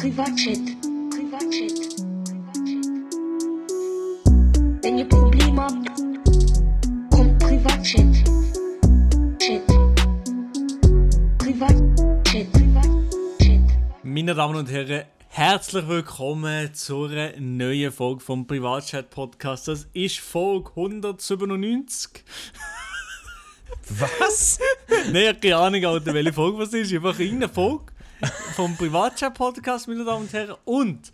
Privatchat. Privatchat. Wenn ihr Probleme habt, kommt Privatchat. Chat. Privatchat. Privatchat. Meine Damen und Herren, herzlich willkommen zu einer neuen Folge vom Privatchat Podcast. Das ist Folge 197. Was? Nein, ich habe keine Ahnung, Alter, welche Folge was ist. Einfach irgendeine Folge vom Privatchat Podcast, meine Damen und Herren. Und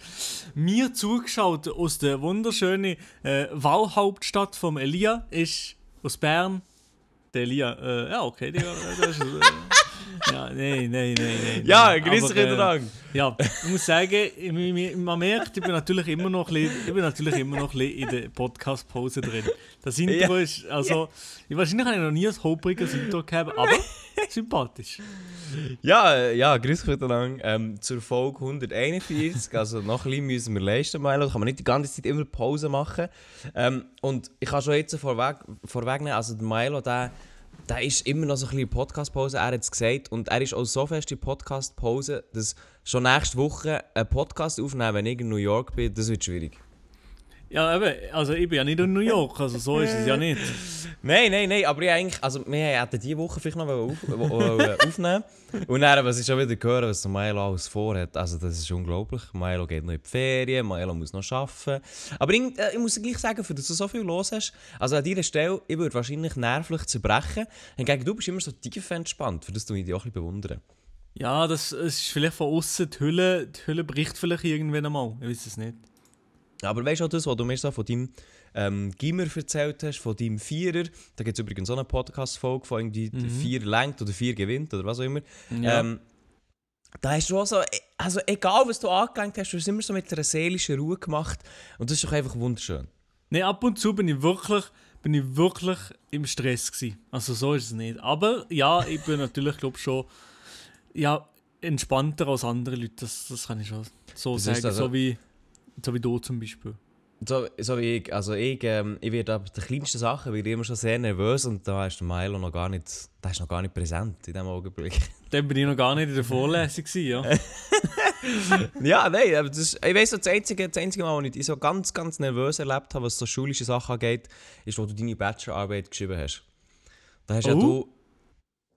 mir zugeschaut aus der wunderschönen äh, Wahlhauptstadt vom Elia ist aus Bern. Der Elia, äh, ja, okay, der, der ist. Äh, ja, nein, nein, nein, nein. Ja, grüß dich, äh, Dank. Ja, ich muss sagen, ich- man merkt, ich bin natürlich immer noch ein bisschen, ich bin natürlich immer noch in der Podcast-Pause drin. Das Intro Ja. ist, also, ich, wahrscheinlich habe ich noch nie ein holpriges Intro gehabt, aber sympathisch. Ja, ja, grüß dich, Dank. Ähm, zur Folge 141. Also, noch ein bisschen müssen wir leisten, Milo. Da kann man nicht die ganze Zeit immer Pause machen. Ähm, und ich kann schon jetzt vorweg, vorwegnehmen, also der Milo, der, der ist immer noch so ein bisschen Podcast-Pause, er hat es gesagt. Und er ist auch so fest in Podcast-Pause, dass schon nächste Woche einen Podcast aufnehmen, wenn ich in New York bin, das wird schwierig. Ja, eben, also ich bin ja nicht in New York, also so ist es ja nicht. Nein, nein, nein, aber ich eigentlich, also wir hätten diese Woche vielleicht noch auf, wollen aufnehmen Und dann, was ich schon wieder gehört, was Milo alles vorhat, also das ist unglaublich. Milo geht noch in die Ferien, Milo muss noch arbeiten. Aber ich, äh, ich muss gleich sagen, für dass du so viel los hast, also an dieser Stelle, ich würde wahrscheinlich nervlich zerbrechen. Hingegen du bist immer so tief entspannt, für das du dich auch ein bisschen bewundern. Ja, das ist vielleicht von außen die Hülle, die Hülle bricht vielleicht irgendwann einmal, ich weiß es nicht. Aber weißt du auch das, was du mir so von deinem ähm, Gimmer erzählt hast, von deinem Vierer, da gibt es übrigens so eine Podcast-Folge, von irgendwie Mhm. vier lenkt oder vier gewinnt oder was auch immer. Ja. Ähm, da hast du auch so, also egal was du angelenkt hast, du hast es immer so mit einer seelischen Ruhe gemacht und das ist doch einfach wunderschön. Nein, ab und zu bin ich wirklich, bin ich wirklich im Stress gewesen. Also so ist es nicht. Aber ja, ich bin natürlich, glaube schon, ja, entspannter als andere Leute. Das, das kann ich schon so Das sagen. also- so, wie, so wie du zum Beispiel. So, so wie ich, also ich, ähm, ich werde ab den kleinsten Sachen werde immer schon sehr nervös und da ist der Milo noch gar nicht, der ist noch gar nicht präsent in diesem Augenblick. Dann bin ich noch gar nicht in der Vorlesung ja. ja, nein, aber das ist, ich weiss, das einzige, das einzige Mal, wo ich so ganz, ganz nervös erlebt habe, was so schulische Sachen angeht, ist, wo du deine Bachelorarbeit geschrieben hast. Da hast ja Oh. du,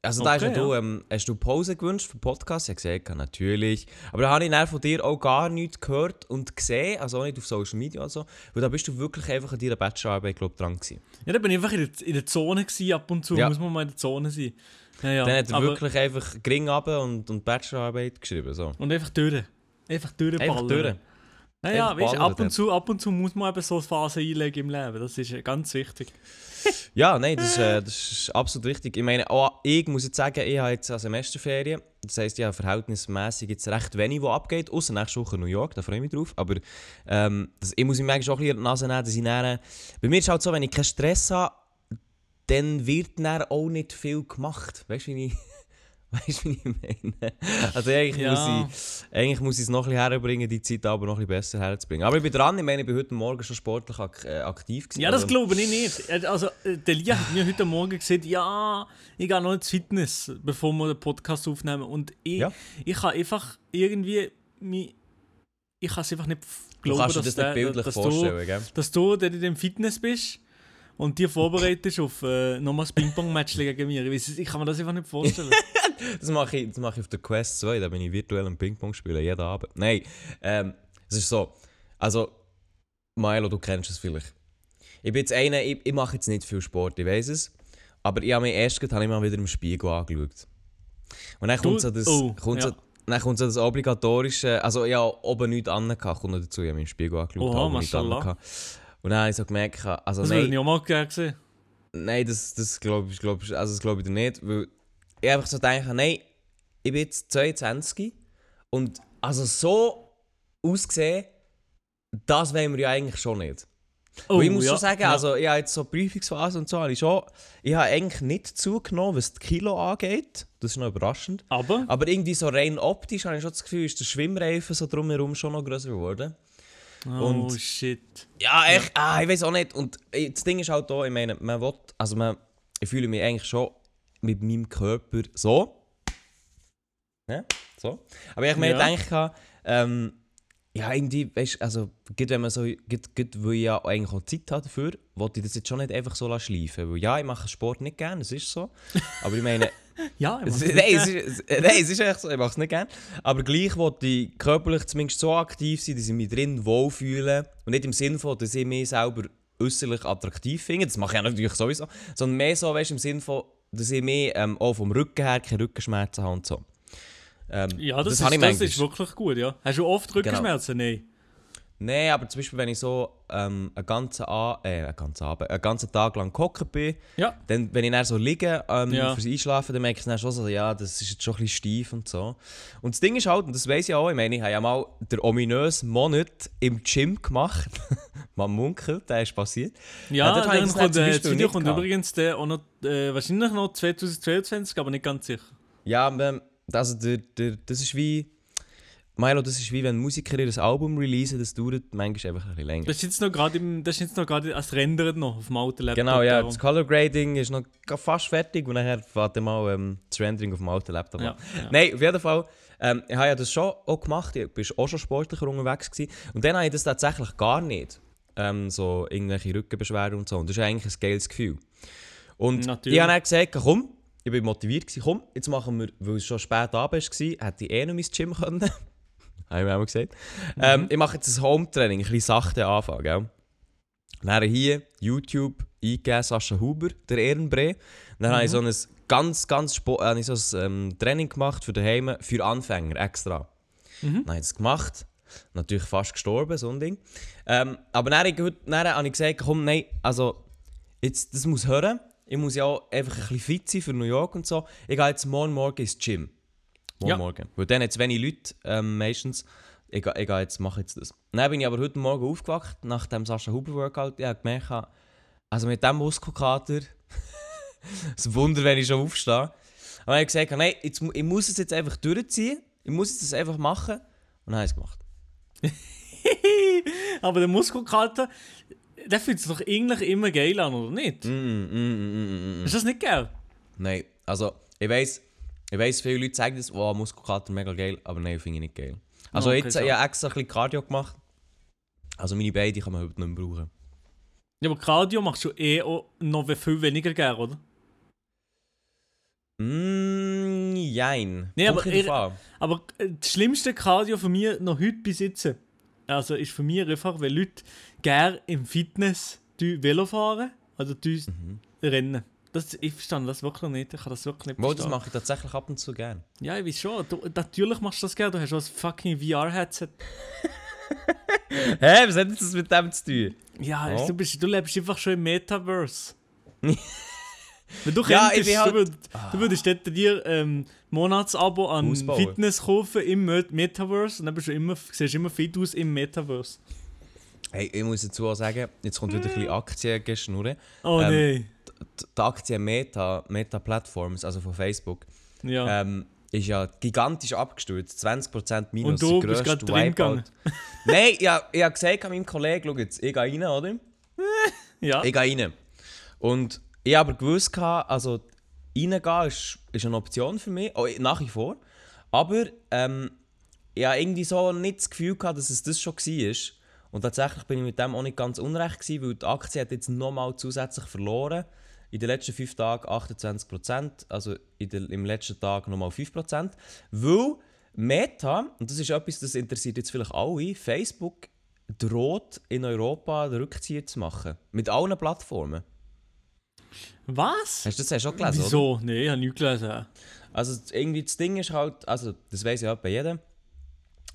also da hast, Okay, du, ja. ähm, hast du Pause gewünscht für den Podcast? Ich habe gesagt, natürlich. Aber da habe ich dann von dir auch gar nichts gehört und gesehen, also auch nicht auf Social Media oder so, weil da bist du wirklich einfach an deiner Bachelorarbeit, glaube ich, dran gewesen. Ja, dann bin ich einfach in der, in der Zone gewesen, ab und zu. Ja. Muss man mal in der Zone sein. Ja, ja. Dann hat er wirklich einfach gering runter und, und Bachelorarbeit geschrieben, so. Und einfach durch. Einfach durchballern. Einfach durch. Naja, weißt, ab, und zu, ab und zu muss man eben so eine Phase einlegen im Leben. Das ist äh, ganz wichtig. Ja, nein, das, äh, das ist absolut richtig. Ich meine, auch ich muss jetzt sagen, ich habe jetzt eine Semesterferien. Das heisst, ich habe verhältnismäßig jetzt recht wenig, was abgeht. Außer nächste Woche New York, da freue ich mich drauf. Aber ähm, das, ich muss mir manchmal auch ein bisschen an die Nase nehmen, dass ich dann, Bei mir ist es halt so, wenn ich keinen Stress habe, dann wird dann auch nicht viel gemacht. Weißt du, wie ich... Weißt du, wie ich meine? Also eigentlich, Ja. muss ich, eigentlich muss ich es noch ein bisschen herbringen, die Zeit aber noch ein bisschen besser herzubringen. Aber ich bin dran, ich meine, ich bin heute Morgen schon sportlich ak äh, aktiv gewesen. Ja, das also, glaube ich nicht. Äh, Also, äh, der Lia hat mir heute Morgen gesagt, ja, ich gehe noch ins Fitness, bevor wir den Podcast aufnehmen. Und ich, Ja. ich kann einfach irgendwie, mich, ich kann es einfach nicht glauben, dass, das nicht der, bildlich dass, vorstellen, du, gell? dass du dort in dem Fitness bist und dir vorbereitest auf äh, nochmal das Ping-Pong-Match gegen mir. Ich, weiss, ich kann mir das einfach nicht vorstellen. Das mache ich, das mache ich auf der Quest 2, da bin ich virtuell am Ping-Pong spielen, jeden Abend. Nein, ähm, es ist so. Also, Milo, du kennst es vielleicht. Ich bin jetzt einer, ich, ich mache jetzt nicht viel Sport, ich weiß es. Aber ich habe mich erst gerade mal wieder im Spiegel angeschaut. Und dann kommt so das, oh, kommt ja. so, dann kommt so das obligatorische, also habe oben nichts angehabt, kommt noch dazu, ich habe mich im Spiegel angeschaut, Oha, oben nichts. Und dann habe ich so gemerkt, also Das nein, würde ich auch mal gerne sehen. Nein, das, das glaube ich, glaub ich, also das glaube ich dir nicht, weil ich einfach so denke, nein, ich bin jetzt 22 und also so ausgesehen, das wollen wir ja eigentlich schon nicht. Oh, ich muss ja, schon sagen, ja. also ich habe jetzt so Prüfungsphase und so, habe ich schon, ich habe eigentlich nicht zugenommen, was die Kilo angeht, das ist noch überraschend. Aber, Aber irgendwie so rein optisch habe ich schon das Gefühl, ist der Schwimmreifen so drumherum schon noch größer geworden. Oh und- shit. Ja, echt, ah, ich weiß auch nicht. Und äh, das Ding ist halt da, ich meine, man will, also man, ich fühle mich eigentlich schon mit meinem Körper so. Ja, so. Aber ich mir Ja. gedacht, ähm, ja, irgendwie, weißt also, gerade wenn man so, gerade, gerade, weil ich ja eigentlich auch Zeit habe dafür, wollte ich das jetzt schon nicht einfach so schleifen. Weil ja, ich mache Sport nicht gerne, das ist so. Aber ich meine, Ja, ich es, nein, es ist, nein, es ist echt so, ich mache es nicht gerne. Aber gleich wollte ich körperlich zumindest so aktiv sein, dass ich mich drin wohlfühle. Und nicht im Sinne von, dass ich mich selber äußerlich attraktiv finde, das mache ich ja natürlich sowieso, sondern mehr so, weißt, im Sinne von, dass ich mehr ähm, auch vom Rücken her keine Rückenschmerzen habe und so. Ähm, Ja, das, habe ist, ich das manchmal. ist wirklich gut, ja. Hast du oft Rückenschmerzen? Nein. Nein, aber zum Beispiel, wenn ich so ähm, einen, ganzen A äh, einen, ganzen Abend, einen ganzen Tag lang gehockt bin, Ja. dann, wenn ich dann so liege ähm, Ja. fürs Einschlafen, dann merke ich dann schon so, ja, das ist jetzt schon ein bisschen steif und so. Und das Ding ist halt, und das weiss ich auch, ich meine, ich habe ja mal den ominösen Monat im Gym gemacht. Man munkelt, der ist passiert. Ja, Ja, dort habe ich dann das kommt, äh, das Video kommt gehabt. übrigens der auch noch, äh, wahrscheinlich noch 2022, aber nicht ganz sicher. Ja, aber, also der, der, das ist wie... Milo, das ist wie wenn Musiker ihr Album releasen, das dauert manchmal einfach ein bisschen länger. Das ist jetzt noch gerade im, das ist jetzt noch gerade als rendert noch auf dem alten Laptop. Genau, ja, darum. das Color Grading ist noch fast fertig und nachher fährt dann mal ähm, das Rendering auf dem alten Laptop Ja, an. ja. Nein, auf jeden Fall, ähm, ich habe ja das schon auch gemacht, ich war auch schon sportlicher unterwegs gewesen. und dann habe ich das tatsächlich gar nicht, ähm, so irgendwelche Rückenbeschwerden und so und das ist eigentlich ein geiles Gefühl. Und Natürlich. ich habe dann gesagt, komm, ich bin motiviert gewesen, komm, jetzt machen wir, weil es schon spät abends war, hätte ich eh noch ins Gym können. habe ich mir auch gesagt. Ähm, ich mache jetzt ein Home-Training, ein bisschen sachte Anfang, gell? Dann hier YouTube eingegeben, Sascha Huber, der Ehrenbrei. Dann habe ich so ein ganz, ganz habe ich so ein ähm, Training gemacht für daheim, für Anfänger extra. Dann habe ich das gemacht. Natürlich fast gestorben, so ein Ding. Ähm, aber dann, heute- dann habe ich gesagt, komm, nein, also, jetzt, das muss hören. Ich muss ja auch einfach ein bisschen fit sein für New York und so. Ich gehe jetzt morgen Morgen ins Gym. Morgen Ja. Morgen. Weil dann es wenig Leute ähm, meistens. Ich, gehe- ich gehe jetzt, mache jetzt das. Dann bin ich aber heute Morgen aufgewacht, nach dem Sascha Huber Workout. Ich habe gemerkt, also mit diesem Muskelkater, es ist ein Wunder, wenn ich schon aufstehe. Aber dann habe ich gesagt, nein, jetzt, ich muss es jetzt einfach durchziehen. Ich muss es jetzt einfach machen. Und dann habe ich es gemacht. aber der Muskelkater, der fühlt sich doch eigentlich immer geil an, oder nicht? Mm, mm, mm, mm, mm, mm. Ist das nicht geil? Nein, also ich weiß, ich weiss, viele Leute sagen das, oh, Muskelkater mega geil, aber nein, finde ich nicht geil. Also Okay, jetzt, so. ich habe extra ein bisschen Cardio gemacht. Also meine Beine die kann man heute nicht mehr brauchen. Ja, aber Cardio machst du eh noch viel weniger gern, oder? Mm, jein. Nee, Kommt aber an. Aber äh, das schlimmste Cardio für mich noch heute besitzen, also ist für mich einfach, wenn Leute gerne im Fitness Velo fahren oder die Mhm. rennen. Das, ich verstehe das wirklich nicht. Ich kann das wirklich nicht das verstehen. mache ich tatsächlich ab und zu gerne. Ja, ich weiß schon. Du, natürlich machst du das gerne. Du hast auch ein fucking VR-Headset. Hä, was hat das mit dem zu tun? Ja, Oh. du, bist, du lebst einfach schon im Metaverse. Wenn du Ja, könntest, ich halt- du, würd, du würdest dir ähm, Monatsabo an Haus bauen. Fitness kaufen im Met- Metaverse und dann bist du immer, siehst du immer fit aus im Metaverse. Hey, ich muss dazu auch sagen, jetzt kommt wieder ein bisschen Aktiengeschnurren. Oh Ähm, nein. Die, Aktie Meta, Meta Platforms, also von Facebook, Ja. ähm, ist ja gigantisch abgestürzt. 20% minus. Und du bist grad drin gegangen. Nein, ja, ich habe gesagt an meinem Kollegen, schau jetzt, ich gehe rein, oder? ja. Ich gehe rein. Und ich habe aber gewusst, also reingehen ist, ist eine Option für mich, nach wie vor. Aber ähm, ich habe irgendwie so nicht das Gefühl gehabt, dass es das schon war. Und tatsächlich bin ich mit dem auch nicht ganz unrecht gewesen, weil die Aktie hat jetzt nochmal zusätzlich verloren. In den letzten 5 Tagen 28%, also der, im letzten Tag nochmal 5%. Weil Meta, und das ist etwas, das interessiert jetzt vielleicht alle, Facebook droht in Europa den Rückzieher zu machen. Mit allen Plattformen. Was? Hast du das du schon gelesen? Oder? Wieso? Nein, ich habe nichts gelesen. Also irgendwie das Ding ist halt, also das weiß ja bei jedem.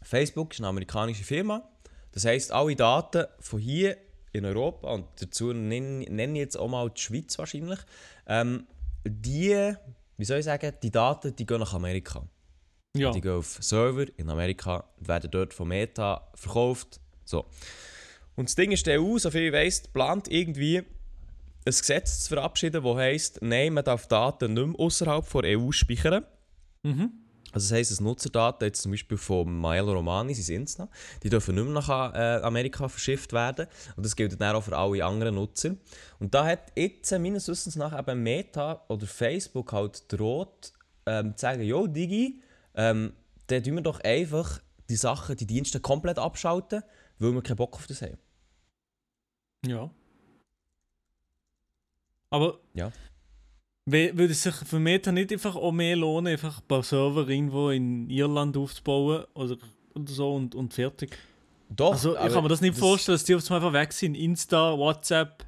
Facebook ist eine amerikanische Firma. Das heisst, alle Daten von hier in Europa und dazu nenne, nenne ich jetzt auch mal die Schweiz wahrscheinlich, ähm, die, wie soll ich sagen, die Daten, die gehen nach Amerika. Ja. Die gehen auf Server in Amerika, werden dort von Meta verkauft. So. Und das Ding ist, die EU, soviel ich weiss, plant irgendwie ein Gesetz zu verabschieden, das heisst, nein, man darf Daten nicht mehr außerhalb der EU speichern. Mhm. Also das heisst, dass Nutzerdaten jetzt zum Beispiel von Maelo Romani, sein Insta, die dürfen nicht mehr nach äh, Amerika verschifft werden. Und das gilt dann auch für alle anderen Nutzer. Und da hat jetzt äh, meines Wissens nach eben Meta oder Facebook halt droht, ähm, zu sagen, jo Digi, ähm, dann tun wir doch einfach die Sachen, die Dienste komplett abschalten, weil wir keinen Bock auf das haben. Ja. Aber Ja. würde es sich für Meta nicht einfach auch mehr lohnen, einfach ein paar Server irgendwo in Irland aufzubauen oder, oder so und, und fertig? Doch, Also ich kann mir das nicht vorstellen, dass die auf einmal einfach weg sind. Insta, WhatsApp,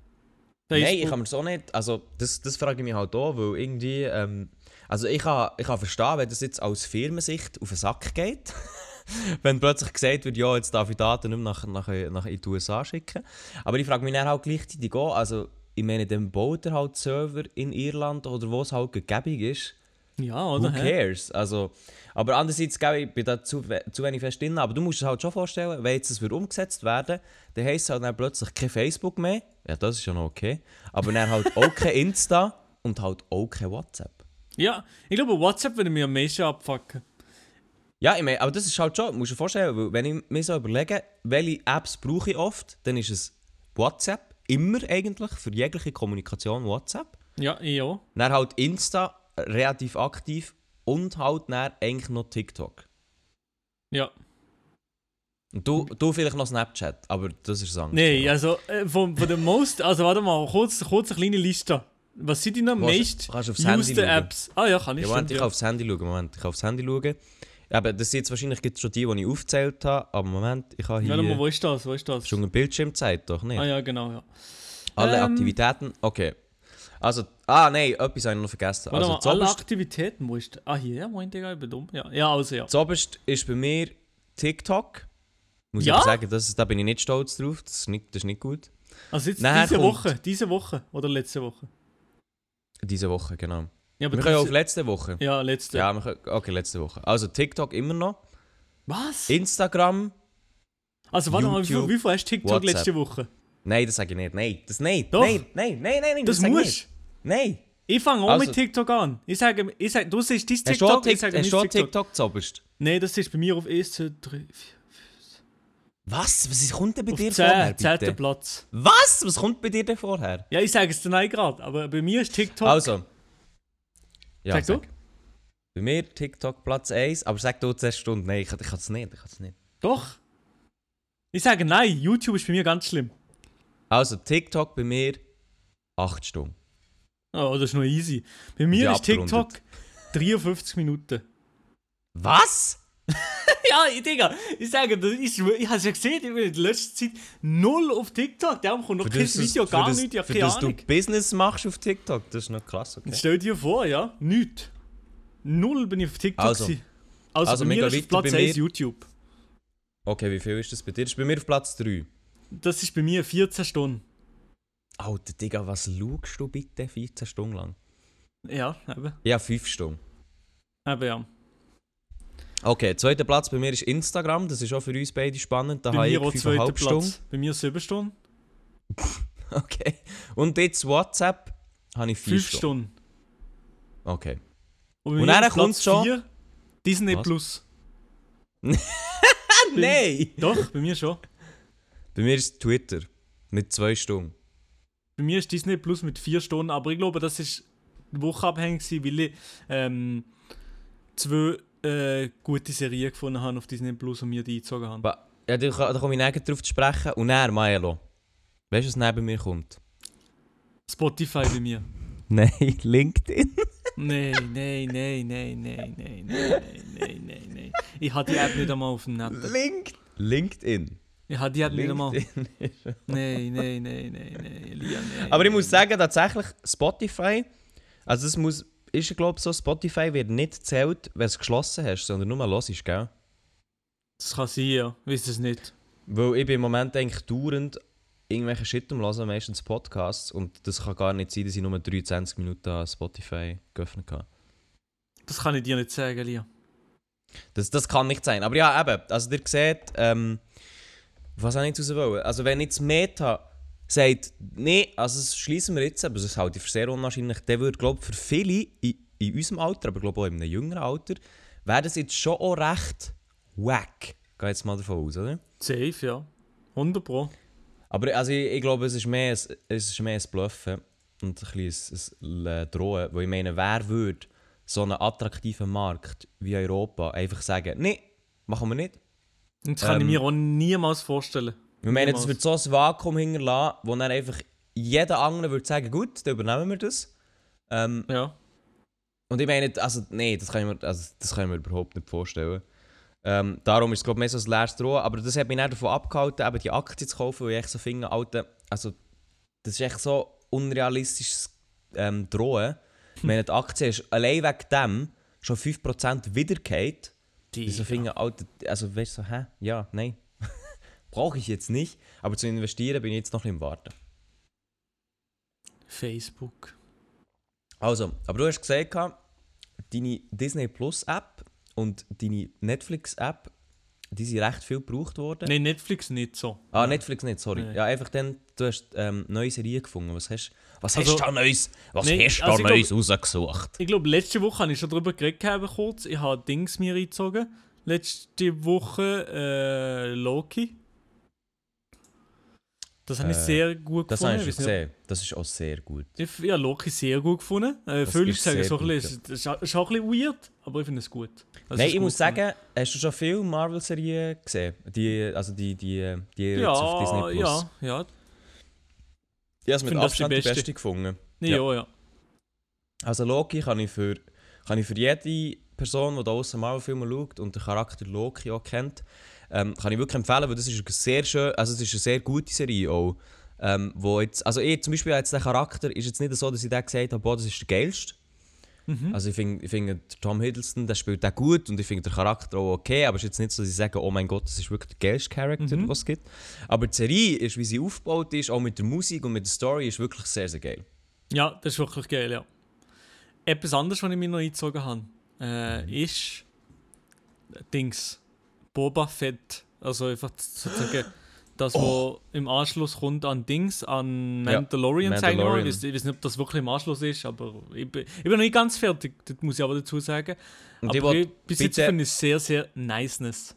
Facebook. Nein, ich kann mir das auch nicht. Also, das, das frage ich mich halt auch, weil irgendwie. Ähm, also, ich kann, ich kann verstehen, wenn das jetzt aus Firmensicht auf den Sack geht. wenn plötzlich gesagt wird, ja, jetzt darf ich Daten nicht mehr nach, nach, nach in die USA schicken. Aber ich frage mich dann halt gleichzeitig auch, also, ich meine, dann baut er halt Server in Irland oder wo es halt gegeben ist. ja, Who oder? hä? cares? Also, aber andererseits, glaube ich, bin da zu, zu wenig fest drin. Aber du musst es halt schon vorstellen, wenn jetzt das wird umgesetzt werden, dann heisst es halt dann plötzlich kein Facebook mehr. Ja, das ist ja noch okay. Aber dann halt auch kein Insta und halt auch kein WhatsApp. Ja, ich glaube, WhatsApp würde mir am meisten abfucken. Ja, ich meine, aber das ist halt schon, musst du dir vorstellen, wenn ich mir so überlege, welche Apps brauche ich oft, dann ist es WhatsApp. Immer eigentlich, für jegliche Kommunikation WhatsApp. Ja, ich auch. Dann halt Insta, relativ aktiv. Und halt dann eigentlich noch TikTok. Ja. Und du, du vielleicht noch Snapchat, aber das ist Angst. Nein, also äh, von, von den most, also warte mal, kurz, kurz eine kleine Liste. Was sind die noch Kannst- meist kannst. Apps? Ah ja, kann ich Ja. Moment, ich Ja. kann aufs Handy schauen. Moment, ich kann aufs Handy schauen. Aber das sind jetzt wahrscheinlich gibt's schon die, die ich aufgezählt habe. Aber Moment, ich habe hier Warte mal, wo ist das? Wo ist das? schon eine Bildschirmzeit, doch nicht? Ah ja, genau, ja. Alle Ähm. Aktivitäten, okay. Also, ah nein, etwas habe ich noch vergessen. Warte also, mal, alle Aktivitäten, wo ist Ah, hier, ja, Moment, Digga, ich bin dumm. Ja, ja also ja. zuoberst ist bei mir TikTok. Muss Ja? ich sagen, das, da bin ich nicht stolz drauf. Das ist nicht, das ist nicht gut. Also jetzt Nachher diese Woche, diese Woche oder letzte Woche? Diese Woche, genau. Ja, aber Wir können auf letzte Woche. ja, letzte. Ja, wir können, okay, letzte Woche. Also TikTok immer noch. Was? Instagram. Also warte mal, wie viel, wie viel hast du TikTok WhatsApp. letzte Woche? Nein, das sage ich nicht. Nein, das nein. Doch. Nein, nein, nein, nein, nein. Das ich musst nicht. Nein. Ich fange auch Also- mit TikTok an. Ich sage, ich sage du siehst dein TikTok, auch ich sage hast du TikTok. TikTok zuoberst? Nein, das ist bei mir auf 1, 2, 3, 4, Was? Was kommt denn bei auf dir 10, vorher, 10. bitte? Platz. Was? Was kommt bei dir denn vorher? Ja, ich sage es dir nein gerade, aber bei mir ist TikTok... Also. Ja, Sag du? Bei mir TikTok Platz 1, aber sag du 10 Stunden. Nein, ich, kann- ich kann es nicht. Ich kann es nicht. Doch. Ich sage nein, YouTube ist bei mir ganz schlimm. Also, TikTok bei mir 8 Stunden. Oh, das ist noch easy. Bei mir ist TikTok abgerundet. 53 Minuten. Was? Ja, Digga, ich sage, das ist, ich habe es ja gesehen, ich bin in der letzten Zeit null auf TikTok. Darum kommt noch kein das- Video, gar für nichts, ja, für keine das du Ahnung. Business machst auf TikTok, das ist noch krass, okay. Stell dir vor, ja, nichts. Null bin ich auf TikTok. Also. gewesen. also, Also, bei mir ist Platz bei 1 mir. YouTube. Okay, wie viel ist das bei dir? Das ist bei mir auf Platz 3. Das ist bei mir 14 Stunden. Alter, Digga, was schaust du bitte 14 Stunden lang? Ja, eben. Ja, 5 Stunden. Eben, ja. Okay, zweiter Platz bei mir ist Instagram. Das ist auch für uns beide spannend. Da Bei habe ich mir auch zweiter 5,5 Stunden. Platz. Bei mir 7 Stunden. Okay. Und jetzt WhatsApp habe ich 4 5 Stunden. Stunden. Okay. Und, Und dann Platz kommt's schon- vier, Disney Was? Plus. Nein! Doch, bei mir schon. Bei mir ist Twitter mit 2 Stunden. Bei mir ist Disney Plus mit 4 Stunden, aber ich glaube, das ist wochenabhängig, weil ich ähm, zwei äh, gute Serien gefunden habe auf Disney Plus und mir die eingezogen habe. Ba- Ja, da, da komme ich näher drauf zu sprechen. Und er, Maelo. Weißt du, was neben mir kommt? Spotify bei mir. Nein, LinkedIn. Nein, nein, nein, nein, nein, nein, nein, nein, nein, nein, nein. Ich habe die App nicht einmal auf dem Netz. Link LinkedIn. Ich habe die App nicht einmal. Nein, nein, nein, nein, nein, nein. Aber ich muss sagen, tatsächlich, Spotify, also es muss, ist glaube so, Spotify wird nicht zählt, wenn du es geschlossen hast, sondern nur los ist, gell? Das kann sein, ja. Wisst es nicht. Weil ich bin im Moment eigentlich dauernd irgendwelche Shit am Hören, meistens Podcasts, und das kann gar nicht sein, dass ich nur 23 Minuten an Spotify geöffnet habe. Das kann ich dir nicht sagen, Elia. Das, das kann nicht sein. Aber ja, eben, also ihr seht, ähm, was habe ich jetzt raus wollen? Also wenn jetzt Meta sagt, nee, also das schließen wir jetzt, aber das halte ich für sehr unwahrscheinlich, dann würde, glaube ich, für viele in, in unserem Alter, aber glaube auch in einem jüngeren Alter, wäre das jetzt schon auch recht wack. Gehe jetzt mal davon aus, oder? Safe, ja. 100 Pro. Aber also ich, ich glaube, es ist mehr ein, es ist mehr ein Bluffen und ein bisschen ein, ein Drohen, weil ich meine, wer würde so einen attraktiven Markt wie Europa einfach sagen, nee, machen wir nicht. Und das kann ich Ähm, mir auch niemals vorstellen. Wir meinen, Niemals. wird so ein Vakuum hinterlassen, wo dann einfach jeder andere würde sagen, gut, dann übernehmen wir das. Ähm, Ja. und ich meine, also, nee, das kann ich mir, also, das kann ich mir überhaupt nicht vorstellen. Ähm, darum ist es, glaube ich, mehr so ein leeres Drohen. Aber das hat mich dann davon abgehalten, eben die Aktie zu kaufen, weil ich echt so finde, Alter, also, das ist echt so unrealistisches ähm, Drohen. Ich meine, die Aktie ist allein wegen dem schon 5% wiedergeht. Die, Ich so finde, Alter, also weißt du, so, hä? Ja, nein. Brauche ich jetzt nicht. Aber zu investieren bin ich jetzt noch im Warten. Facebook. Also, aber du hast gesagt, deine Disney Plus App und deine Netflix App, die sind recht viel gebraucht worden. Nein, Netflix nicht so. Ah, Netflix nicht, sorry. Nein. Ja, einfach dann, du hast ähm, neue Serien gefunden. Was hast, was Also- hast du da Neues, was Nein, hast du da also ich Neues rausgesucht? Ich glaube, letzte Woche habe ich schon darüber geredet, kurz. Ich habe Dings mir eingezogen. Letzte Woche äh, Loki. Das habe ich Äh, sehr gut Das gefunden. habe ich gesehen. Das ist auch sehr gut. Ich f- ja, Loki sehr gut gefunden. Äh, Das ist sagen sehr so ein gut, bisschen, es ist, ist auch ein bisschen weird, aber ich finde es gut. Das Nein, ist ich gut muss gefunden. sagen, hast du schon viele Marvel-Serien gesehen? Die, also die, die, die jetzt ja, auf Disney Plus. ja, ja. Ich habe es mit finde das die Abstand die beste. beste gefunden. Ja. ja. ja. Also Loki kann ich für, kann ich für jede Person, die da außen Marvel-Filme schaut und den Charakter Loki auch kennt, ähm, kann ich wirklich empfehlen, weil das ist eine sehr schön, also es ist eine sehr gute Serie auch. Ähm, wo jetzt, also ich zum Beispiel jetzt der Charakter ist jetzt nicht so, dass ich da gesagt habe, boah, das ist der geilste. Mhm. Also ich finde, der Tom Hiddleston, der spielt auch gut und ich finde den Charakter auch okay, aber es ist jetzt nicht so, dass ich sage, oh mein Gott, das ist wirklich der geilste Charakter, Mhm. was es gibt. Aber die Serie ist, wie sie aufgebaut ist, auch mit der Musik und mit der Story, ist wirklich sehr, sehr geil. Ja, das ist wirklich geil, ja. Etwas anderes, was ich mir noch eingezogen habe, äh, Mhm. ist Dings. Boba Fett. Also einfach sozusagen das, was im Anschluss kommt an Dings, an Oh. Ja, Mandalorian, ich. Mandalorian. Ich weiß, ich weiß nicht, ob das wirklich im Anschluss ist, aber ich bin, ich bin noch nicht ganz fertig, das muss ich aber dazu sagen. Und aber ich, bis jetzt finde ich sehr, sehr niceness.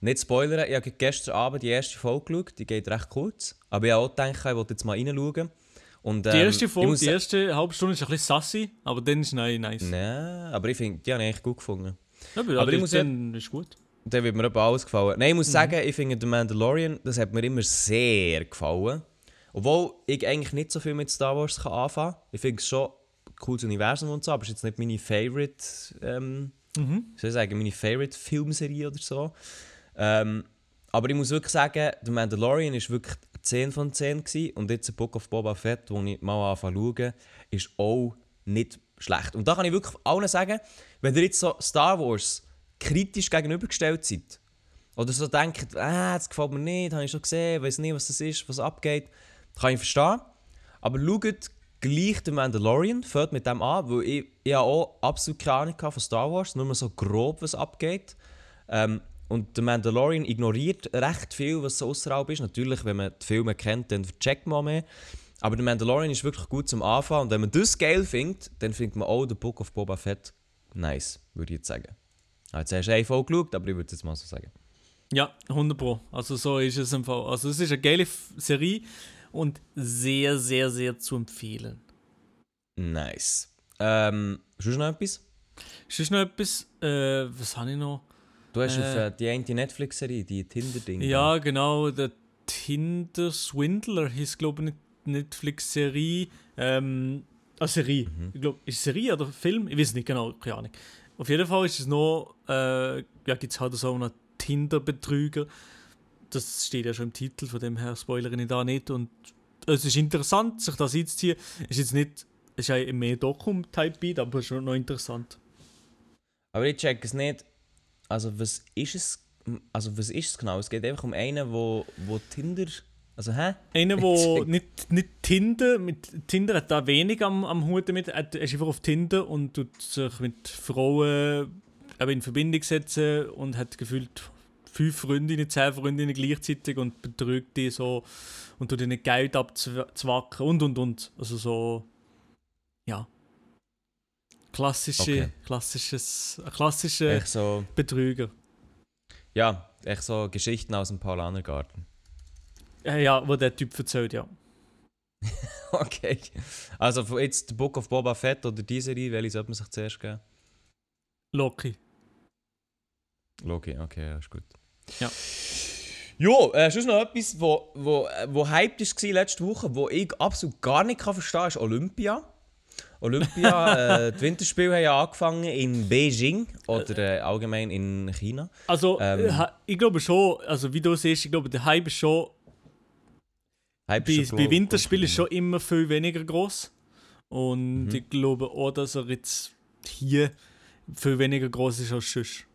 Nicht spoilern, ich habe gestern Abend die erste Folge geschaut, die geht recht kurz. Aber ich habe auch gedacht, ich wollte jetzt mal reinschauen. Und, Die ähm, erste ich Folge, die erste halbe Stunde ist ein bisschen sassy, aber dann ist es nice. Nein, aber ich finde, die habe ich echt gut gefunden. Ja, aber Aber ich muss ja- dann ist gut. Da wird mir etwa alles gefallen. Nein, ich Mhm. muss sagen, ich finde The Mandalorian, das hat mir immer sehr gefallen. Obwohl ich eigentlich nicht so viel mit Star Wars kann anfangen kann. Ich finde es schon ein cooles Universum und so, aber es ist jetzt nicht meine Favorite, ähm, Mhm. soll ich sagen, meine Favorite Filmserie oder so. Ähm, aber ich muss wirklich sagen, The Mandalorian ist wirklich 10 von 10 gewesen. und jetzt The Book of Boba Fett, wo ich mal anfange zu ist auch nicht schlecht. Und da kann ich wirklich allen sagen, wenn ihr jetzt so Star Wars kritisch gegenübergestellt seid, oder so denkt, ah, das gefällt mir nicht, habe ich schon gesehen, weiß nicht, was das ist, was abgeht, kann ich verstehen. Aber schaut gleich den Mandalorian, fängt mit dem an, weil ich, ich auch absolut keine Ahnung von Star Wars, nur mal so grob, was abgeht. Ähm, und der Mandalorian ignoriert recht viel, was so außerhalb ist. Natürlich, wenn man die Filme kennt, dann checkt man mehr. Aber der Mandalorian ist wirklich gut zum Anfang. Und wenn man das geil findet, dann findet man auch The Book of Boba Fett nice, würde ich jetzt sagen. Jetzt hast du eine Folge geschaut, aber ich würde es jetzt mal so sagen. Ja, 100 Pro. Also so ist es im Fall. Also es ist eine geile Serie und sehr, sehr, sehr zu empfehlen. Nice. Ähm, du noch etwas? Ist noch etwas, äh, was habe ich noch? Du hast Äh. auf äh, die eine Netflix-Serie, die Tinder-Ding. Ja, genau, der Tinder Swindler hieß, glaube ich, nicht Netflix-Serie. Ähm, eine Serie. Mhm. Ich glaube, ist es Serie oder Film? Ich weiß nicht genau, keine Ahnung. Auf jeden Fall ist es noch, äh, ja, gibt es halt so einen Tinder-Betrüger. Das steht ja schon im Titel, von dem her spoilere ich da nicht. Und es ist interessant, sich das einzuziehen. Ist jetzt nicht, ist ja mehr Dokum-Type-Beat, aber schon noch interessant. Aber ich check es nicht. Also was ist es? Also was ist es genau? Es geht einfach um einen, wo, wo Tinder. Also hä? Einer, der nicht, nicht Tinder, mit Tinder hat da wenig am, am Hut damit, er ist einfach auf Tinder und tut sich mit Frauen eben in Verbindung setzen und hat gefühlt fünf Freundinnen, zehn Freundinnen gleichzeitig und betrügt die so und tut ihnen Geld abzwacken und und und. Also so, ja. Klassische, Okay. klassisches, Echt so. Betrüger. Ja, echt so Geschichten aus dem Paulanergarten. Äh, ja, wo der Typ erzählt, ja. Okay. Also jetzt The Book of Boba Fett oder die Serie, welche sollte man sich zuerst geben? Loki. Loki, okay, ja, ist gut. Ja. Ja, äh, sonst noch etwas, wo, wo, äh, wo hyped war letzte Woche, wo ich absolut gar nicht kann verstehen kann, ist Olympia. Olympia, äh, die Winterspiele haben ja angefangen in Beijing oder äh, allgemein in China. Also, Ähm. äh, ich glaube schon, also wie du siehst, ich glaube, der Hype ist schon, bei, bei groß ist schon immer viel weniger groß. Und Mhm. ich glaube auch, dass er jetzt hier viel weniger groß ist als sonst.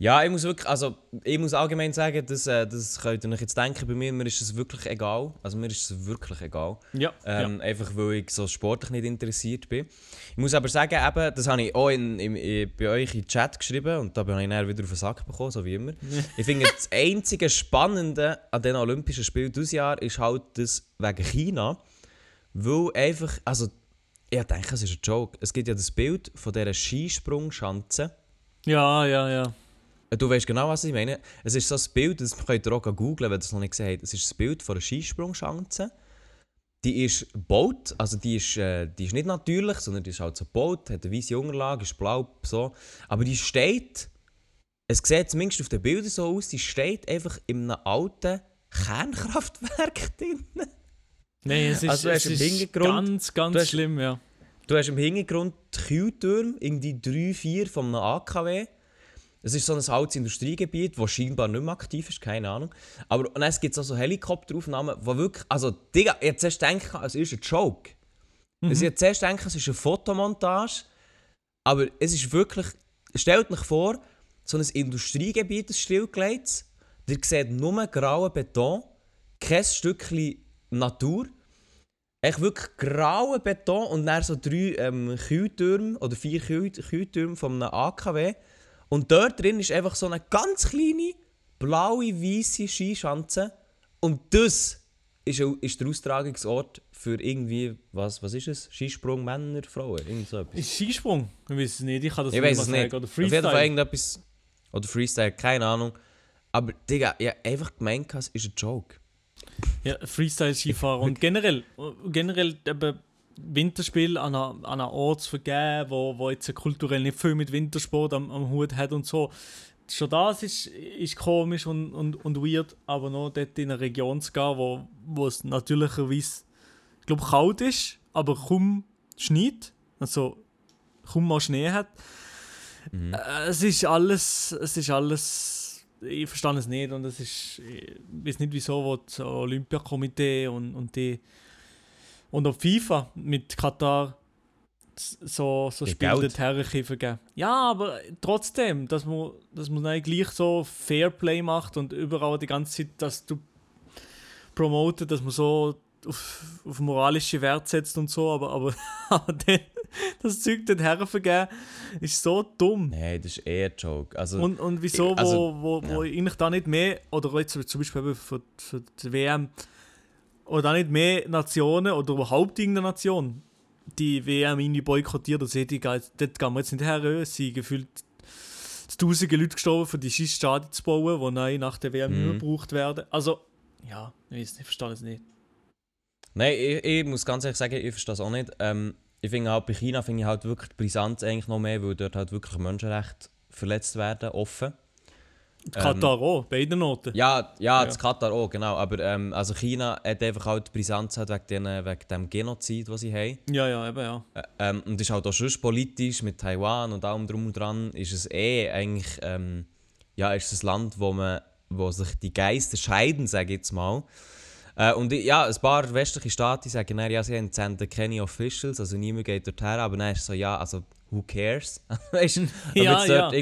Ja, ich muss wirklich, also ich muss allgemein sagen, das, äh, das könnt ihr euch jetzt denken, bei mir, mir ist es wirklich egal. Also mir ist es wirklich egal. Ja, Ähm, Einfach weil ich so sportlich nicht interessiert bin. Ich muss aber sagen, eben, das habe ich auch in, in, in, bei euch in den Chat geschrieben und da bin ich dann wieder auf den Sack bekommen, so wie immer. ich finde, das einzige Spannende an den Olympischen Spielen dieses Jahr ist halt das wegen China. Weil einfach, also ich denke, es ist ein Joke. Es gibt ja das Bild von dieser Skisprungschanze. ja, ja, ja. Du weißt genau, was ich meine. Es ist so ein Bild, das könnt ihr auch googeln, wenn ihr es noch nicht gesehen habt. Es ist das Bild von einer Skisprungschanze. Die ist gebaut, also die ist, äh, die ist nicht natürlich, sondern die ist halt so gebaut, hat eine weiße Unterlage, ist blau, so. Aber die steht, es sieht zumindest auf den Bildern so aus, die steht einfach in einem alten Kernkraftwerk drin. Nein, es ist, Also, es ist ganz, ganz hast- schlimm, ja. Du hast im Hintergrund die Kühltürme, irgendwie 3, 4 von einem AKW. Es ist so ein altes Industriegebiet, das scheinbar nicht mehr aktiv ist, keine Ahnung. Aber und dann gibt es auch so Helikopteraufnahmen, wo wirklich, also Digga, ich hätte zuerst gedacht, es ist ein Joke. Mhm. Also ich hätte zuerst gedacht, es ist eine Fotomontage, aber es ist wirklich, stellt euch vor, so ein Industriegebiet, ein stillgelegtes, ihr seht nur grauen Beton, kein Stückchen Natur, Echt wirklich grauer Beton und dann so drei ähm, Kühltürme oder vier Kühl Kühltürme von einem AKW. Und dort drin ist einfach so eine ganz kleine, blaue, weiße Skischanze. Und das ist, ist der Austragungsort für irgendwie, was, was ist es? Skisprung, Männer, Frauen, irgend so etwas. Ist Skisprung? Ich weiß es nicht, ich kann das Ich nicht weiß es sagen. nicht. Oder Auf jeden Fall Freestyle. irgendetwas. Oder Freestyle, keine Ahnung. Aber Digga, hab einfach gemeint, es ist ein Joke. Ja, Freestyle-Skifahrer. Und generell, generell eben Winterspiel an einen Ort zu vergeben, wo, wo jetzt kulturell nicht viel mit Wintersport am, am Hut hat und so. Schon das ist, ist komisch und, und, und weird, aber noch dort in eine Region zu gehen, wo, wo es natürlicherweise, ich glaube, kalt ist, aber kaum schneit. Also kaum mal Schnee hat. Äh, Es ist alles, es ist alles, ich verstehe es nicht und es ist, ich weiß nicht wieso, wo das Olympiakomitee und, und die und auch die FIFA mit Katar so, so Ja, Spiele Geld. dorthin vergeben. Ja, aber trotzdem, dass man, dass man dann gleich so Fairplay macht und überall die ganze Zeit, dass du promotet, dass man so auf, auf moralische Wert setzt und so, aber, aber, das Zeug dorthin vergeben, ist so dumm. Nein, das ist eher ein Joke. Also, Und, und wieso, Also, wo, wo, wo eigentlich da nicht mehr, oder jetzt zum Beispiel für, für die WM, oder da nicht mehr Nationen oder überhaupt irgendeine Nation die WM irgendwie boykottiert und sagt, dort gehen wir jetzt nicht her, es sind gefühlt tausende Leute gestorben, für die scheiß Stadien zu bauen, die neu nach der WM Mhm. gebraucht werden. Also, ja, ich weiß nicht, ich verstehe es nicht. Nein, ich, ich muss ganz ehrlich sagen, ich verstehe das auch nicht. Ähm, ich finde halt, bei China finde ich halt wirklich die Brisanz eigentlich noch mehr, weil dort halt wirklich Menschenrechte verletzt werden, offen. Katar auch, beide Noten. Ähm, Ja, ja, Ja. das Katar auch, genau. Aber ähm, also China hat einfach halt die Brisanz wegen, den, wegen dem Genozid, was sie haben. Ja, ja, eben, ja. Ähm, und ist halt auch schon politisch mit Taiwan und allem drum und dran, ist es eh eigentlich, ähm, ja, ist es ein Land, wo, man, wo sich die Geister scheiden, sage ich jetzt mal. Äh, und ja, ein paar westliche Staaten sagen dann, ja, sie haben senden keine Officials, also niemand geht dorthin, aber dann ist es so, ja, also, who cares? weißt du, Ja, jetzt dort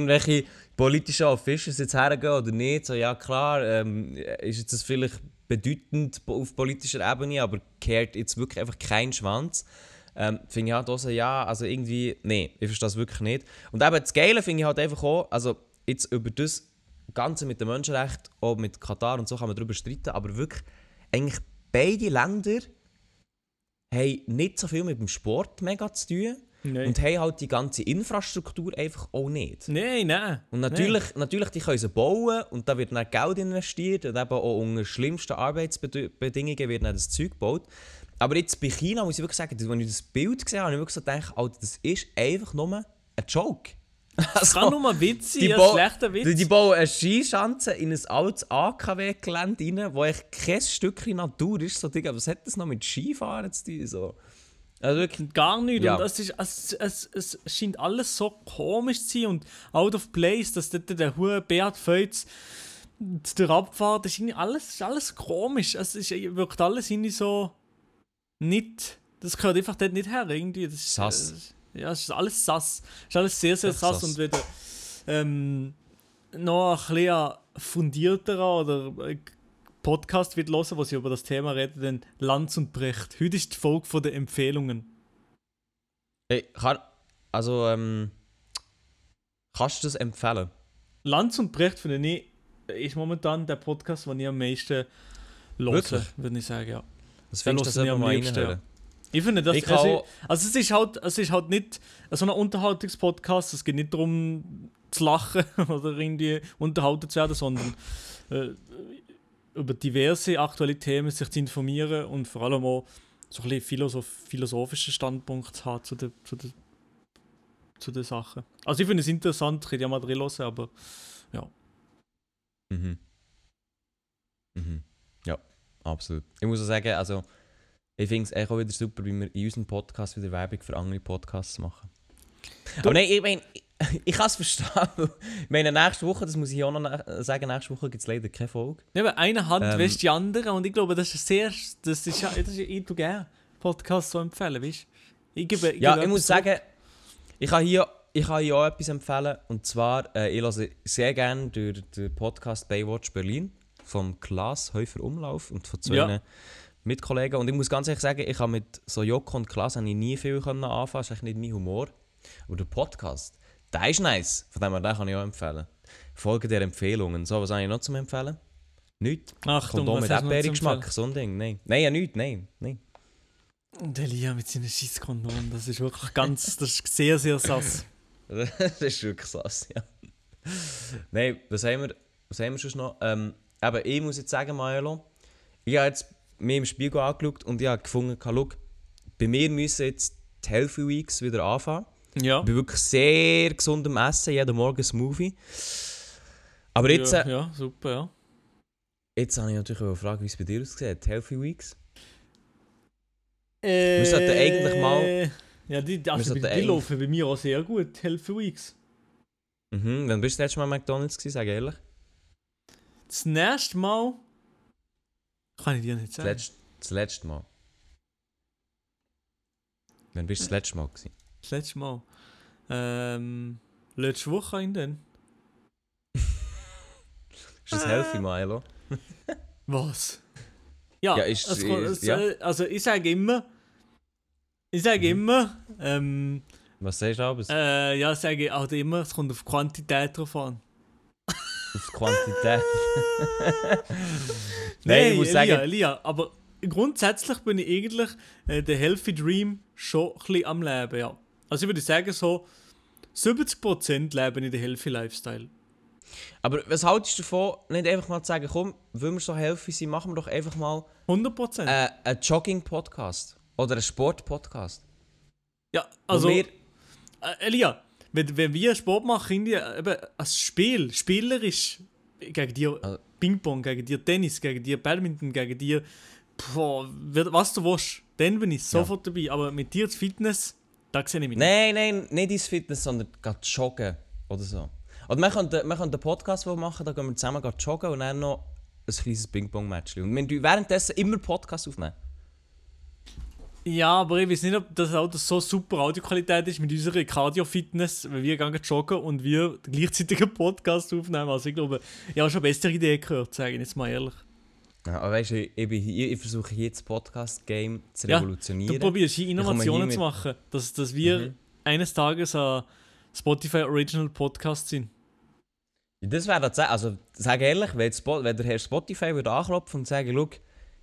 irgendwelche politischen Officials jetzt hergehen oder nicht, so, ja klar, ähm, ist jetzt das vielleicht bedeutend auf politischer Ebene, aber kehrt jetzt wirklich einfach kein Schwanz. Ähm, finde ich halt auch so, ja, also irgendwie, nee, ich verstehe das wirklich nicht. Und eben das Geile finde ich halt einfach auch, also jetzt über das Ganze mit dem Menschenrecht, auch mit Katar und so kann man darüber streiten, aber wirklich, eigentlich beide Länder haben nicht so viel mit dem Sport mega zu tun Nein. und haben halt die ganze Infrastruktur einfach auch nicht. Nein, nein. Und natürlich, natürlich die können sie bauen und da wird dann Geld investiert und eben auch unter schlimmsten Arbeitsbedingungen wird dann das Zeug gebaut. Aber jetzt bei China muss ich wirklich sagen, als ich das Bild gesehen habe, habe ich wirklich so gedacht, Alter, das ist einfach nur ein Joke. Es kann nur mal Witz sein, die ein schlechter Die, Witz. die bauen eine Skischanze in ein altes AKW-Gelände rein, wo echt kein Stückchen Natur ist. So, Digga, was hat das noch mit Skifahren zu tun? So? Also wirklich, Gar nicht. Ja. Und es, ist, es, es, es scheint alles so komisch zu sein und out of place, dass dort der hohe Beat Feutz der Abfahrt, das ist alles, ist alles komisch. Es ist, wirkt alles irgendwie so nicht. Das gehört einfach dort nicht her. Irgendwie. Das ist, Sass. Äh, ja, es ist alles sass. Es ist alles sehr, sehr Echt sass. sass. Und wieder ähm, noch ein bisschen fundierterer oder äh, Podcast wird hören, wo sie über das Thema reden, dann Lanz und Brecht. Heute ist die Folge von den Empfehlungen. ey, kann, also, ähm, kannst du das empfehlen? Lanz und Brecht finde ich ist momentan der Podcast, den ich am meisten höre, würde ich sagen, ja. Das du, hören das eben am mal liebsten. Ich finde das, Ich also, also es ist halt, es ist halt nicht so ein Unterhaltungspodcast, es geht nicht darum zu lachen oder irgendwie unterhalten zu werden, sondern äh, über diverse aktuelle Themen sich zu informieren und vor allem auch so ein bisschen philosoph philosophischen Standpunkt zu haben zu den, zu den, zu den Sachen. Also ich finde es interessant, ich könnte ja mal drin hören, aber Mhm. Mhm. Ja, absolut. Ich muss auch sagen, also, ich finde es echt auch wieder super, wie wir in unserem Podcast wieder Werbung für andere Podcasts machen. Aber nein, ich meine, ich, ich kann es verstehen. Ich meine, nächste Woche, das muss ich auch noch sagen, nächste Woche gibt es leider keine Folge. Eben, eine Hand Ähm. wäscht die andere und ich glaube, das ist sehr, das ist ja, das ist, ich tue gerne Podcasts so empfehlen, weißt du? Ich gebe, ich Ja, gebe ich muss sagen, ich kann hier, ich kann hier auch etwas empfehlen. Und zwar, äh, ich höre sehr gerne den, den Podcast Baywatch Berlin vom Klaas Häufer Umlauf und von zwei Ja. Mitkollegen. Und ich muss ganz ehrlich sagen, ich habe mit so Joko und Klaas habe ich nie viel anfangen. Das ist echt nicht mein Humor. Aber der Podcast, der ist nice. Von dem her, den kann ich auch empfehlen. Folge der Empfehlungen. So, was habe ich noch zum Empfehlen? Nichts. Achtung, Kondom mit Erdbeergeschmack, so ein Ding. Nein. Nein, ja nichts, nein. nein. Und Elia mit seinen Scheisskondom, das ist wirklich ganz, das ist sehr, sehr sass. das ist wirklich sass, ja. Nein, was haben wir, was haben wir sonst noch? Ähm, eben, ich muss jetzt sagen, Maelo, ich habe jetzt mir im Spiegel angeschaut und ich habe gefunden, schau, bei mir müssen jetzt die Healthy Weeks wieder anfangen. Ja. Ich bin wirklich sehr gesund am Essen, jeden Morgen Smoothie. Aber jetzt, ja, äh, ja, super, ja. jetzt habe ich natürlich auch eine Frage, wie es bei dir aussieht. Healthy Weeks? Äh, sollten eigentlich mal- Ja, die, die, also die, die laufen bei mir auch sehr gut, Healthy Weeks. Mhm, wann bist du das letzte Mal McDonalds gewesen, sag ehrlich? Das nächste Mal kann ich dir nicht Das sagen. letzte, das letzte Mal. Wann bist du das letzte Mal gewesen? Das letzte Mal. Ähm, letzte Woche in den. Ist das healthy, Milo? Was? Ja, Ja, ist- es es, ja. also ich sage immer, ich sage Mhm. immer, ähm, Was sagst du aber? äh, ja, ich sage auch immer, es kommt auf Quantität drauf an. Auf Quantität. Nein, Nein, ich muss Elia, sagen, Elia, aber grundsätzlich bin ich eigentlich äh, der Healthy Dream schon ein bisschen am Leben, ja. Also ich würde sagen, so 70% leben in der Healthy Lifestyle. aber was haltest du davon, nicht einfach mal zu sagen, komm, wenn wir so healthy sind, machen wir doch einfach mal 100%. äh, einen Jogging-Podcast oder einen Sport-Podcast. ja, Also, wir, äh, Elia, wenn, wenn wir Sport machen, irgendwie, äh, eben als Spiel, spielerisch, gegen dir Also- Ping-Pong, gegen dir Tennis, gegen dir Badminton, gegen dir, boah, was du willst, dann bin ich sofort dabei. Aber mit dir Fitness, da sehe ich mich nein, nein, nicht ins Fitness, sondern gerade joggen oder so. Oder wir können, wir können einen Podcast machen, da gehen wir zusammen joggen und dann noch ein kleines Ping-Pong-Match. Und wir währenddessen immer Podcast aufnehmen. Ja, aber ich weiß nicht, ob das Auto so super Audioqualität ist mit unserer Cardio-Fitness, wenn wir gehen joggen und wir gleichzeitig einen Podcast aufnehmen. Also ich glaube, ich habe schon bessere Ideen gehört, sage ich jetzt mal ehrlich. Ja, aber weißt du, ich, hier, ich versuche hier das Podcast-Game zu Ja, revolutionieren. Du probierst hier Innovationen zu machen, dass, dass wir Mhm. eines Tages ein Spotify Original Podcast sind. Das wäre das, also sag ehrlich, wenn, Spo wenn der Herr Spotify würde anklopfen und sagen, schau,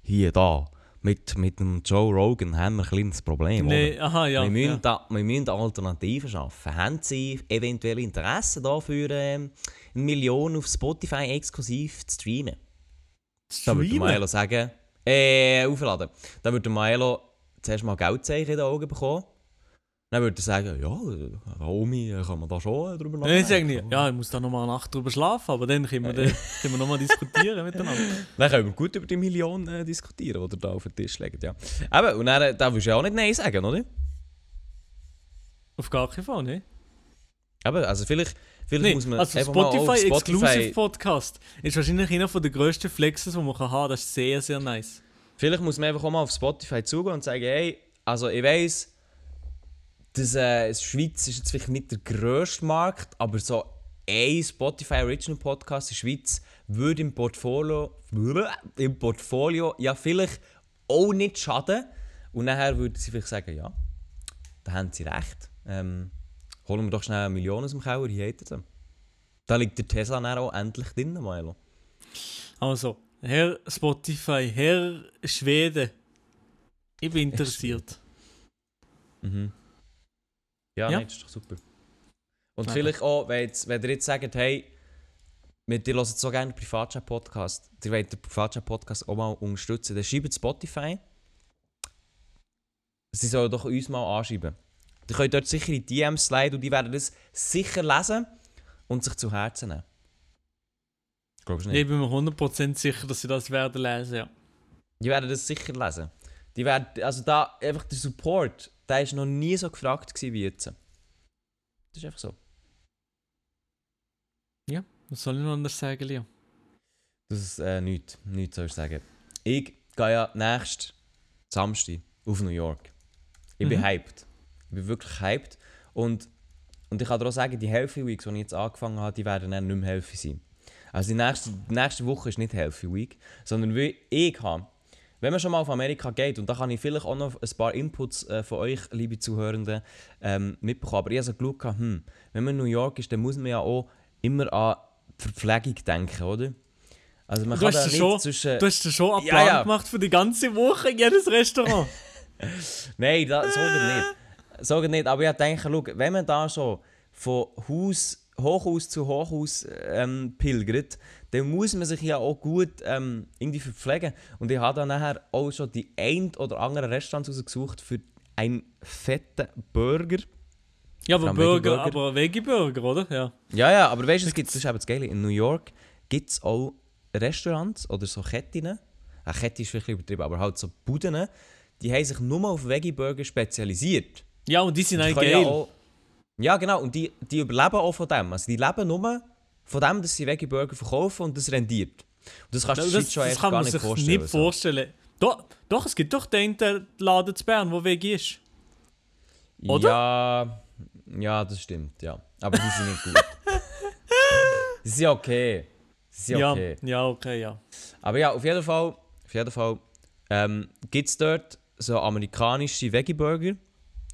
hier, da, mit, mit dem Joe Rogan haben wir ein kleines Problem. Nee, aha, ja. wir, müssen ja. da, wir müssen Alternativen schaffen. Haben Sie eventuell Interesse dafür, ähm, eine Million auf Spotify exklusiv zu streamen? Da würde? Maelo sagen, äh, aufladen. Da würde der Maelo zuerst mal Geldzeichen in den Augen bekommen. Dann würde er sagen, ja, Omi, kann man da schon drüber Dann ich sage nachdenken. ich, ja, ich muss da nochmal eine Nacht drüber schlafen, aber dann können wir, dann, können wir nochmal diskutieren miteinander. Dann können wir gut über die Million äh, diskutieren, die ihr da auf den Tisch legt, ja. Eben, und dann, da willst du ja auch nicht Nein sagen, oder? Auf gar keinen Fall, ne? Eben, also vielleicht, vielleicht Nee, muss man also auf Spotify, Exclusive Spotify... Podcast ist wahrscheinlich einer der grössten Flexes, die man haben kann. Das ist sehr, sehr nice. Vielleicht muss man einfach auch mal auf Spotify zugehen und sagen, hey, also ich weiss, dass äh, die Schweiz ist jetzt vielleicht nicht der grösste Markt, aber so ein Spotify Original Podcast in der Schweiz würde im Portfolio, im Portfolio ja vielleicht auch nicht schaden. Und nachher würden sie vielleicht sagen, ja, da haben sie recht. Ähm, holen wir doch schnell eine Million aus dem Keller, hier hätten sie. Da liegt der Tesla dann auch endlich drin, Milo. Also, Herr Spotify, Herr Schwede, ich bin interessiert. Mhm. Ja, Ja. nein, das ist doch super. Und Ja. vielleicht auch, wenn, jetzt, wenn ihr jetzt sagt, hey, wir hören so gerne Privatchat-Podcast, ihr wollt den Privatchat-Podcast auch mal unterstützen, dann schreibt Spotify. Sie sollen doch uns mal anschreiben. Ihr könnt dort sicher in die DMs sliden und die werden das sicher lesen und sich zu Herzen nehmen. Glaubst du nicht? Ich bin mir 100% sicher, dass sie das werden lesen, ja. Die werden das sicher lesen. Die werden, also da, einfach der Support, der ist noch nie so gefragt wie jetzt. Das ist einfach so. Was soll ich noch anders sagen, Leo? Das ist äh, nichts, nichts soll ich sagen. Ich gehe ja nächsten Samstag auf New York. Ich bin Mhm. hyped. Ich bin wirklich hyped. Und, und ich kann dir auch sagen, die Healthy Weeks, die ich jetzt angefangen habe, die werden dann nicht mehr healthy sein. Also die nächste, die nächste Woche ist nicht Healthy Week, sondern wie ich habe. Wenn man schon mal auf Amerika geht, und da kann ich vielleicht auch noch ein paar Inputs äh, von euch, liebe Zuhörenden, ähm, mitbekommen. Aber ich habe so geschaut, hm, wenn man in New York ist, dann muss man ja auch immer an die Verpflegung denken, oder? Also man Du kann hast da ja nicht schon- zwischen... Du hast dir schon einen Ja, Plan ja. gemacht für die ganze Woche in jedes Restaurant. Nein, da, so nicht. So geht nicht. Aber ich denke, schau, wenn man da schon von Haus, Hochhaus zu Hochhaus ähm, pilgert, dann muss man sich ja auch gut ähm, irgendwie verpflegen. Und ich habe dann nachher auch schon die ein oder andere Restaurants rausgesucht für einen fetten Burger. Ja, aber Burger, Veggie-Burger. aber Veggie-Burger, oder? Ja. Ja, ja, aber weißt du, es gibt, das ist eben das Geile, in New York gibt es auch Restaurants oder so Ketten. Eine Kette ist vielleicht übertrieben, aber halt so Buden, die haben sich nur auf Veggie-Burger spezialisiert. Ja, und die sind Die eigentlich geil. Ja, auch, ja, genau. Und die, die überleben auch von dem. Also die leben nur von dem, dass sie Veggie Burger verkaufen und das rendiert. Und das kannst du das das, schon echt kann gar man nicht sich vorstellen. nicht so. vorstellen. Doch, doch, es gibt doch den Laden zu Bern, der Veggie ist. Oder? Ja, ja, das stimmt, ja. Aber die sind nicht gut. die sind okay. Die sind Ja, okay. ja, okay, ja. Aber ja, auf jeden Fall, auf jeden Fall ähm, gibt es dort so amerikanische Veggie-Burger.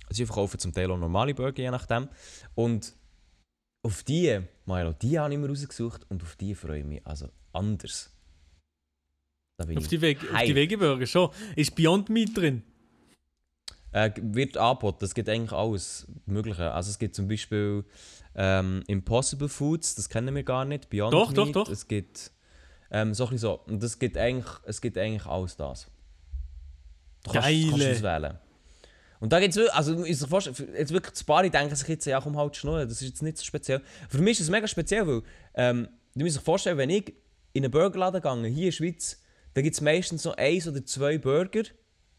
Also sie verkaufen zum Teil auch normale Burger, je nachdem. Und auf die, Milo, die habe ich mir rausgesucht und auf die freue ich mich also anders. Auf ich die, Veg auf die hyped. Veggie-Burger schon. Ist Beyond Meat drin? Äh, wird angeboten, es gibt eigentlich alles Mögliche. Also es gibt zum Beispiel ähm, Impossible Foods, das kennen wir gar nicht, Beyond Doch, doch, Meat, doch. es gibt ähm, so ein so. Und es gibt eigentlich, es gibt eigentlich alles das. Du kannst, Geile. kannst auswählen. Und da gibt es also vorstellen, für- jetzt wirklich die Paare denken sich jetzt, ja komm halt schnurren, das ist jetzt nicht so speziell. Für mich ist es mega speziell, weil ähm, du musst sich vorstellen, wenn ich in einen Burgerladen gehe, hier in der Schweiz, dann gibt es meistens noch eins oder zwei Burger,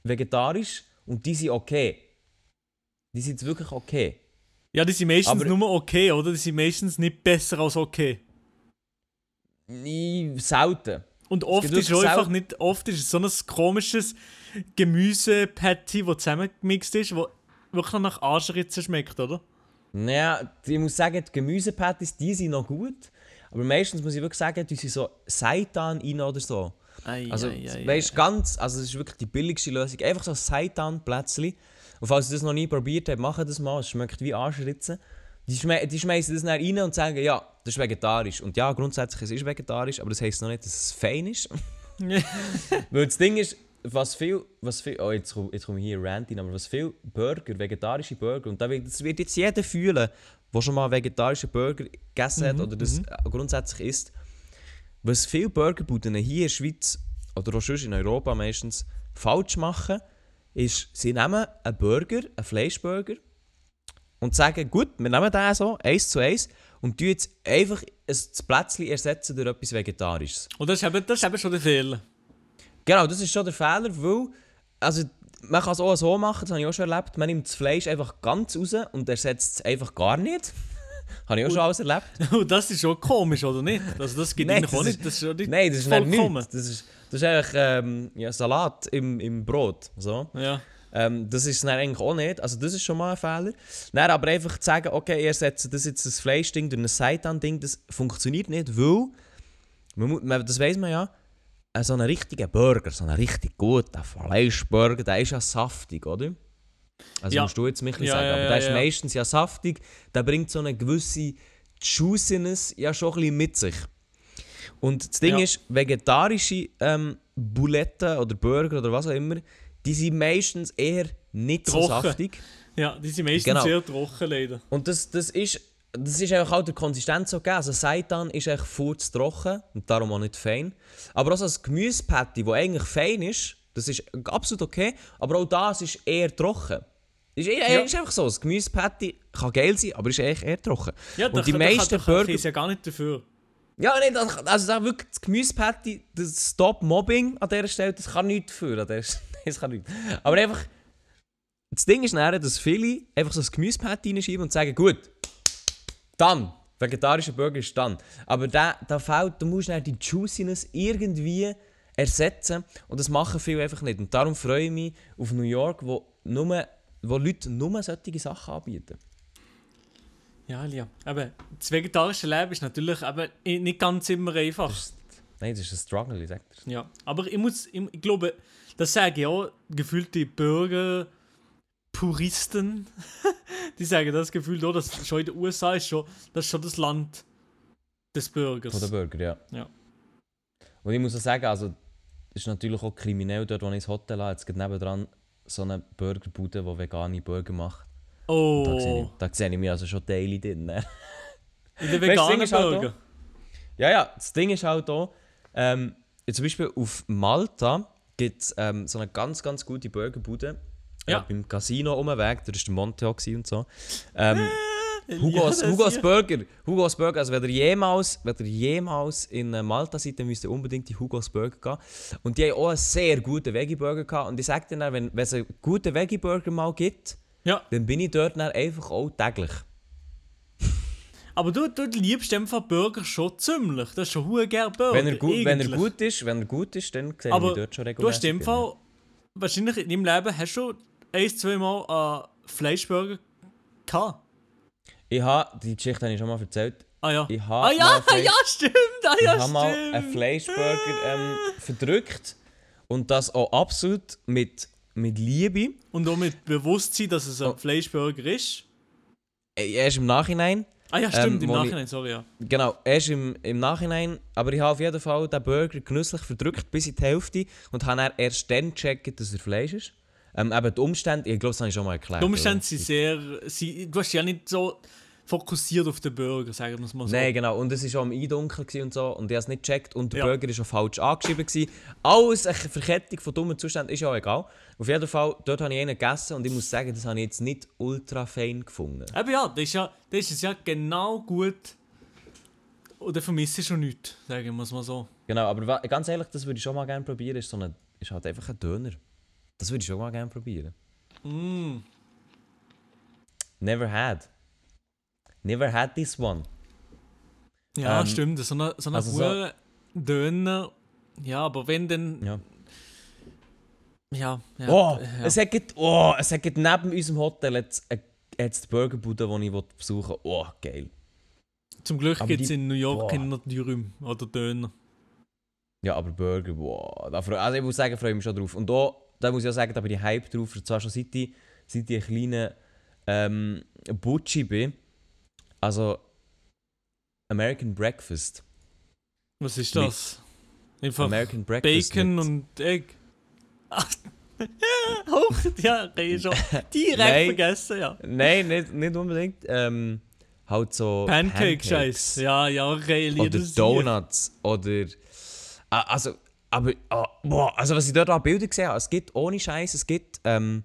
vegetarisch, und die sind okay. Die sind wirklich okay. Ja, die sind meistens Aber- nur okay, oder? Die sind meistens nicht besser als okay. Nie, selten. Und oft ist es einfach nicht, oft ist es so ein komisches Gemüse-Patty, das zusammengemixt ist, das wirklich nach Arschritzen schmeckt, oder? Naja, ich muss sagen, die Gemüsepatties, die sind noch gut. Aber meistens muss ich wirklich sagen, die sind so Seitan rein oder so. Ei, Also, ei, ei, weißt ganz, also das ist wirklich die billigste Lösung. Einfach so Seitan-Plätzchen. Und falls ihr das noch nie probiert habt, macht das mal. Es schmeckt wie Arschritzen. Die, schme die schmeißen das dann rein und sagen, ja, das ist vegetarisch. Und ja, grundsätzlich es ist vegetarisch, aber das heisst noch nicht, dass es fein ist. Weil das Ding ist, was viel, was viel, oh jetzt komme komm ich hier rein, aber was viel Burger, vegetarische Burger, und da wird, das wird jetzt jeder fühlen, der schon mal vegetarischen Burger gegessen hat oder das äh, grundsätzlich isst, was viele Burgerbuden hier in der Schweiz oder auch sonst in Europa meistens falsch machen, ist, sie nehmen einen Burger, einen Fleischburger, und sagen, gut, wir nehmen den so, eins zu eins, und tun jetzt einfach ein- das Plätzchen ersetzen durch etwas Vegetarisches. Und das ist eben, das ist eben schon der Fehler. Genau, das ist schon der Fehler, weil, also, man kann es auch so machen, das habe ich auch schon erlebt, man nimmt das Fleisch einfach ganz raus und ersetzt es einfach gar nicht. habe ich auch schon alles erlebt. Und das ist schon komisch, oder nicht? Also das gibt Nein, eigentlich auch das nicht. ist- Das ist schon nicht Nein, das ist vollkommen. Das ist, das ist eigentlich ähm, ja, Salat im, im Brot. So. Ja. Ähm, das ist dann eigentlich auch nicht. Also das ist schon mal ein Fehler. Dann aber einfach zu sagen, okay, ihr setzt das jetzt das Fleischding durch ein Seitan-Ding, das funktioniert nicht, weil, man, das weiß man ja, so ein richtiger Burger, so ein richtig guter Fleischburger, der ist ja saftig, oder? Also Ja. musst du jetzt mich ein bisschen Ja, sagen, ja, aber der ist meistens ja saftig, der bringt so eine gewisse Juiciness ja schon ein bisschen mit sich. Und das Ding ist, vegetarische ähm, Buletten oder Burger oder was auch immer, die sind meistens eher nicht so Trocken. saftig. ja, die sind meistens Genau. sehr trocken, leider. Und das, das ist das ist einfach auch der Konsistenz gegeben. Also Seitan ist echt furz trocken und darum auch nicht fein. Aber auch ein Gemüsepatty, das eigentlich fein ist, das ist absolut okay, aber auch das ist eher trocken. Ist, eher, Ja. ist einfach so, das Gemüsepatty kann geil sein, aber ist echt eher trocken. Ja, und die da, meisten da, da, Burger... ist ja gar nicht dafür. Ja, nee, das, also das wirklich das Gemüsepatty, das Stop Mobbing an dieser Stelle, das kann nichts für. An dieser Stelle. das kann nichts. Aber einfach, das Ding ist nachher, dass viele einfach so das Gemüsepatty reinschieben und sagen, gut, dann, vegetarischer Burger ist dann. Aber da, da fehlt, du musst dann die Juiciness irgendwie ersetzen und das machen viele einfach nicht. Und darum freue ich mich auf New York, wo, nur, wo Leute nur solche Sachen anbieten. Ja, ja. Aber das vegetarische Leben ist natürlich eben nicht ganz immer einfach. Nein, das ist ein Struggle, ich sag dir. Ja. Aber ich muss, ich, ich glaube, das sage ich auch, gefühlte Burger. Puristen, die sagen das Gefühl, auch, dass schon in den USA ist schon, das ist schon das Land des Burgers. Von den Burger, ja. Ja. Und ich muss auch sagen, also, es ist natürlich auch kriminell dort, wo ich ins Hotel habe. Jetzt geht nebendran so eine Burgerbude, die vegane Burger macht. Da sehe ich, oh, da sehe ich mich also schon daily drin. in den Weißt das veganen ist halt Burger. ja, ja, das Ding ist halt auch, ähm, zum Beispiel auf Malta gibt es ähm, so eine ganz, ganz gute Burgerbude. Ja. Äh, beim Casino um den Weg, da war der Monte auch gewesen und so. Ähm, Ja, Hugos, Hugos. Burger. Hugos Burger. Also, wenn ihr jemals, wenn ihr jemals in äh, Malta seid, dann müsst ihr unbedingt die Hugos Burger gehen. Und die haben auch einen sehr guten Veggie-Burger gehabt. Und ich sage dir dann, wenn, wenn es einen guten Veggie-Burger mal gibt, Ja, dann bin ich dort dann einfach auch täglich. aber du, du liebst einfach Burger schon ziemlich. Das ist schon hure gern Burger. Wenn er, gut, wenn er gut ist, wenn er gut ist, dann sehe ich Aber mich dort schon Du regelmäßig. hast in dem drin. Fall, wahrscheinlich in deinem Leben, hast du ein, zwei Mal einen Fleischburger gehabt. Ich habe, die Geschichte habe ich schon mal erzählt, Ah ja. Ich ah ja, Fleisch- ja, stimmt. Ah ich ja, habe mal einen Fleischburger ähm, verdrückt. Und das auch absolut mit, mit Liebe. Und auch mit Bewusstsein, dass es ein Oh. Fleischburger ist. Äh, Erst im Nachhinein. Ah ja, stimmt, Ähm, im wo ich- Nachhinein, sorry, ja. Genau, erst im, im Nachhinein. Aber ich habe auf jeden Fall den Burger genüsslich verdrückt bis in die Hälfte. Und habe erst dann gecheckt, dass er Fleisch ist. Ähm, eben die Umstände, ich glaube, das habe ich schon mal erklärt. Die Umstände oder? sind sehr. Sie, du hast ja nicht so fokussiert auf den Burger, sagen wir es mal so. Nein, genau. Und es war auch im Eindunkel und so. Und ich habe es nicht gecheckt. Und der Ja. Burger war auch falsch angeschrieben. Gewesen. Alles eine Verkettung von dummen Zuständen ist ja auch egal. Auf jeden Fall, dort habe ich einen gegessen. Und ich muss sagen, das habe ich jetzt nicht ultra fein gefunden. Eben ja, das ist ja, das ist es ja genau gut. Oder vermisse ich schon nichts, sagen wir es mal so. Genau, aber ganz ehrlich, das würde ich schon mal gerne probieren. Ist, so eine, ist halt einfach ein Döner. Das würde ich schon mal gerne probieren. Mm. Never had. Never had this one. Ja, Ähm, stimmt. So eine, so eine also so- Döner. Ja, aber wenn dann. Ja. Ja, ja. Oh, ja. es hat, oh, es hat neben unserem Hotel jetzt, äh, jetzt die Burgerbude, die ich besuchen will. Oh, geil. Zum Glück gibt es in New York keine Dürüm oder Döner. Ja, aber Burger, wow. Also ich muss sagen, freue ich mich schon drauf. Und da, da muss ich auch sagen, da bin ich hype drauf. Und zwar schon seit ich, seit ich ein kleiner ähm, Butchi bin. Also American Breakfast. Was ist Mit das? Einfach American Breakfast. Bacon mit- und Egg. Hoch, ja, kann ich schon direkt Nein. vergessen, ja. Nein, nicht, nicht unbedingt. Ähm, halt so. Pancake-Scheiß. Ja, ja, okay, Oder Donuts. Oder. Ah, Also, aber. ah, boah, also, was ich dort an Bildern gesehen habe, es gibt ohne Scheiß, es gibt ähm,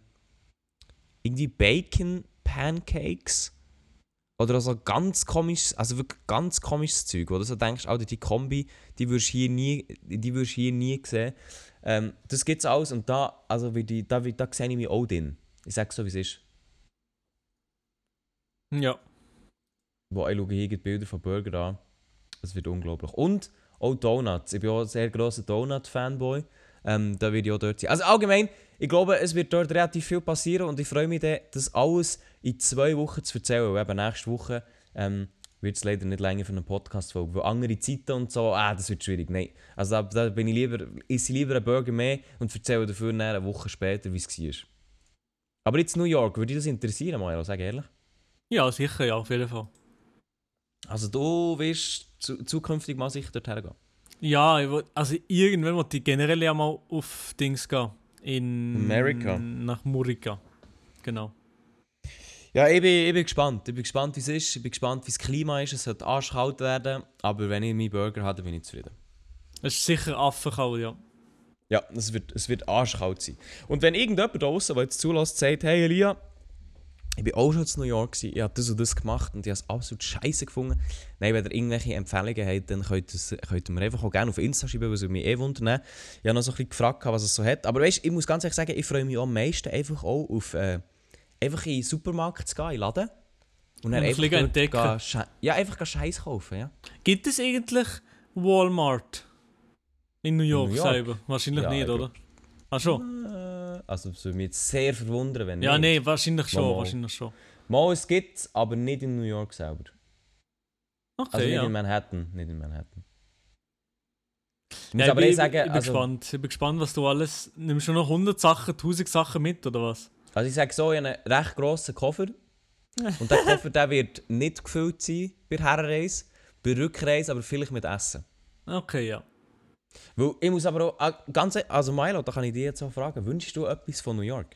irgendwie Bacon Pancakes. Oder so ganz komisches, also wirklich ganz komisches Zeug, wo du so denkst, Alter, die Kombi, die wirst hier nie, die wirst hier nie sehen. Ähm, das gibt's alles und da, also wie die, da, da sehe ich mich auch drin. Ich sage so, wie es ist. Ja. Wo ich schaue hier die Bilder von Burger an. Das wird unglaublich. Und auch Donuts. Ich bin auch ein sehr grosser Donut-Fanboy. Ähm, da werde ich auch dort sein. Also allgemein, ich glaube, es wird dort relativ viel passieren und ich freue mich dann, das alles in zwei Wochen zu erzählen. Weil eben nächste Woche ähm, wird es leider nicht länger für einen Podcast-Folge. Weil andere Zeiten und so, ah, das wird schwierig. Nein. Also da, da bin ich lieber, esse lieber einen Burger mehr und erzähle dafür eine Woche später, wie es war. Aber jetzt New York, würde dich das interessieren, Mario, sag ehrlich? Ja, sicher, ja, auf jeden Fall. Also du wirst zu, zukünftig mal sicher dorthin gehen. Ja, also irgendwann wollte ich generell ja mal auf Dings gehen. In... Amerika? Nach Murica. Genau. Ja, ich bin, ich bin gespannt. Ich bin gespannt, wie es ist. Ich bin gespannt, wie das Klima ist. Es sollte arschkalt werden. Aber wenn ich meinen Burger habe, bin ich zufrieden. Es ist sicher Affenkalt, ja. Ja, es wird, es wird arschkalt sein. Und wenn irgendjemand da draußen, der jetzt zulässt, sagt, hey Elia, ich bin auch schon in New York, gewesen, ich habe das und das gemacht und ich habe es absolut scheiße gefunden. Nein, wenn ihr irgendwelche Empfehlungen habt, dann könnt ihr, könnt ihr mir einfach auch gerne auf Insta schreiben, was mich eh wundern. Ich habe noch so ein bisschen gefragt, was es so hat. Aber weißt, ich muss ganz ehrlich sagen, ich freue mich am meisten einfach auch auf äh, einfach in den Supermarkt zu gehen, in den Laden. Und dann Und ein einfach, dort entdecken. gehen ja, einfach Scheiß kaufen, ja. Gibt es eigentlich Walmart in New York, New York? selber? Wahrscheinlich Ja, nicht, ich oder? Ach schon? Äh, Also das würde mich jetzt sehr verwundern, wenn Ja, nicht. nee, wahrscheinlich schon, Mal. wahrscheinlich schon. Mal, es gibt es, aber nicht in New York selber. Okay, Also nicht ja. in Manhattan, nicht in Manhattan. Ich Ja, muss ich aber bin, eh sagen, ich bin also, gespannt. Ich bin gespannt, was du alles... Nimmst du noch 100 Sachen, 1000 Sachen mit, oder was? also ich sage so, ich habe einen recht grossen Koffer. Und der Koffer der wird nicht gefüllt sein bei der Herrenreise, bei der Rückreise aber vielleicht mit Essen. Okay, ja. Weil ich muss aber auch, ah, ganz, e- also Milo, da kann ich dich jetzt auch fragen, wünschst du etwas von New York?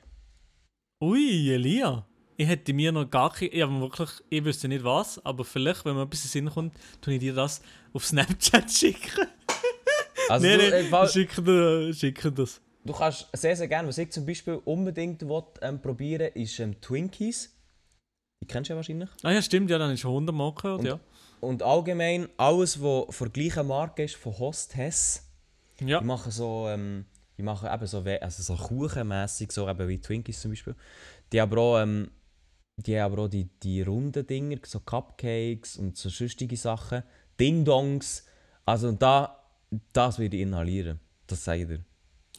Ui, Elia. Ich hätte mir noch gar keine... Ich, habe wirklich, ich wüsste nicht was, aber vielleicht, wenn mir etwas in den Sinn kommt, tue ich dir das auf Snapchat schicken. Also nee, du, nee, äh, Fall- ich schicke dir, schicke das. du kannst sehr, sehr gerne, was ich zum Beispiel unbedingt will, ähm, probieren ist ähm, Twinkies. Die kennst du ja wahrscheinlich. Ah ja, stimmt, ja, dann ist schon 100 Mal gehört, Und- ja. Und allgemein alles, was von der gleichen Marke ist, von Hostess. Ja, Die machen so, ähm, die machen eben so, also so kuchenmässig, so eben wie Twinkies zum Beispiel. Die haben aber auch, ähm, die haben aber auch die, die runden Dinger, so Cupcakes und so sonstige Sachen. Ding-Dongs. Also da, das würde ich inhalieren. Das sage ich dir.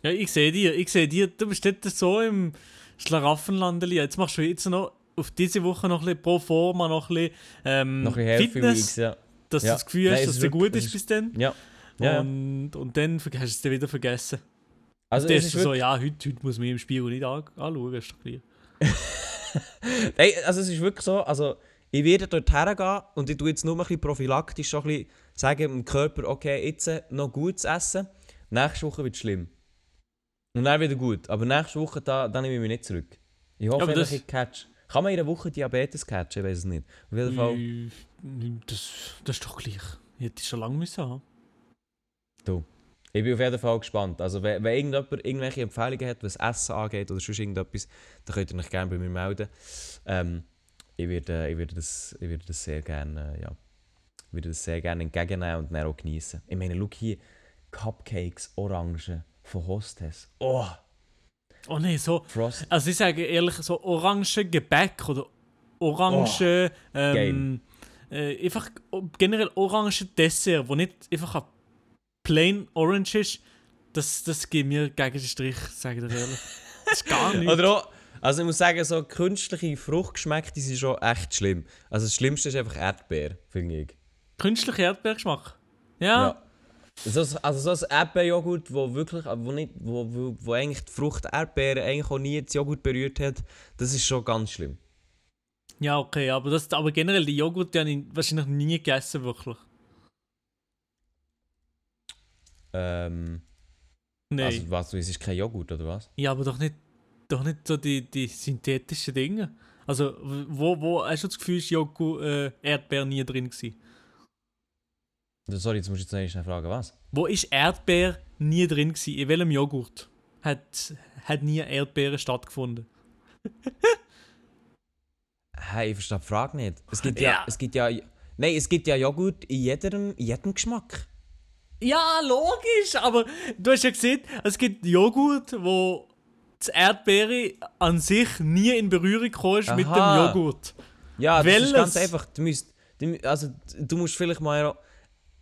ja ich sehe dir, ich sehe dir, du bist dort so im Schlaraffenland. Jetzt machst du jetzt noch auf diese Woche noch ein bisschen pro forma, noch ein bisschen, ähm, Noch ein bisschen Fitness, Weeks, ja. dass Ja. du das Gefühl Nein, hast, es dass es dir gut ist ist- bis dann. Ja. Ja. ja. Und, und dann hast du es wieder vergessen. Also dann es ist so, ja, heute, heute muss man im Spiegel nicht an anschauen, ist doch klar. Nein, also es ist wirklich so, also ich werde dort hergehen und ich tue jetzt nur ein bisschen prophylaktisch schon ein bisschen sagen dem Körper, okay, jetzt äh, noch gut zu essen, nächste Woche wird es schlimm. Und dann wieder gut, aber nächste Woche, da, da nehme ich mich nicht zurück. Ich hoffe, dass das- ich catch. Kann man in einer Woche Diabetes catchen? Ich weiß es nicht. Auf jeden Fall, Das, das ist doch gleich. Ich hätte es schon lange müssen haben. Ich bin auf jeden Fall gespannt. Also wenn, wenn irgendjemand irgendwelche Empfehlungen hat, was Essen angeht oder sonst irgendetwas, dann könnt ihr euch gerne bei mir melden. Ähm, ich, werde, ich, werde das, ich werde das sehr gerne, ja, ich würde das sehr gerne entgegennehmen und dann auch genießen. Ich meine, schau hier, Cupcakes, Orangen von Hostess. Oh, Oh nein, so. Frost. Also ich sage ehrlich, so orange Gebäck oder orange. ähm, äh, einfach generell orange Dessert, wo nicht einfach ein plain orange ist, das, das geht mir gegen den Strich, sage ich dir ehrlich. Das ist gar nicht. Oder auch, also ich muss sagen, so künstliche Fruchtgeschmäcke, die sind schon echt schlimm. Also das Schlimmste ist einfach Erdbeer, finde ich. Künstlicher Erdbeergeschmack. Ja. So, ein- also so ein Erdbeerjoghurt, wo wirklich, wo, nicht, wo, wo, wo eigentlich die Frucht Erdbeere eigentlich auch nie das Joghurt berührt hat, das ist schon ganz schlimm. Ja, okay, aber, das, aber generell die Joghurt, die habe ich wahrscheinlich nie gegessen, wirklich. Ähm, Nein. Also was, du isst, ist kein Joghurt oder was? ja, aber doch nicht, doch nicht so die, die synthetischen Dinge. Also, wo, wo hast du das Gefühl, ist Joghurt, äh, Erdbeer nie drin gewesen? Sorry, jetzt musst du jetzt noch fragen, was? Wo ist Erdbeer nie drin gewesen? In welchem Joghurt hat, hat nie Erdbeere stattgefunden? Hey, ich verstehe die Frage nicht. Es gibt ja, Ja. es gibt ja, nein, es gibt ja Joghurt in jedem, in jedem Geschmack. Ja, logisch, aber du hast ja gesehen, es gibt Joghurt, wo das Erdbeere an sich nie in Berührung gekommen ist mit dem. Joghurt. Ja, das ist ganz einfach. Du musst, also, du musst vielleicht mal,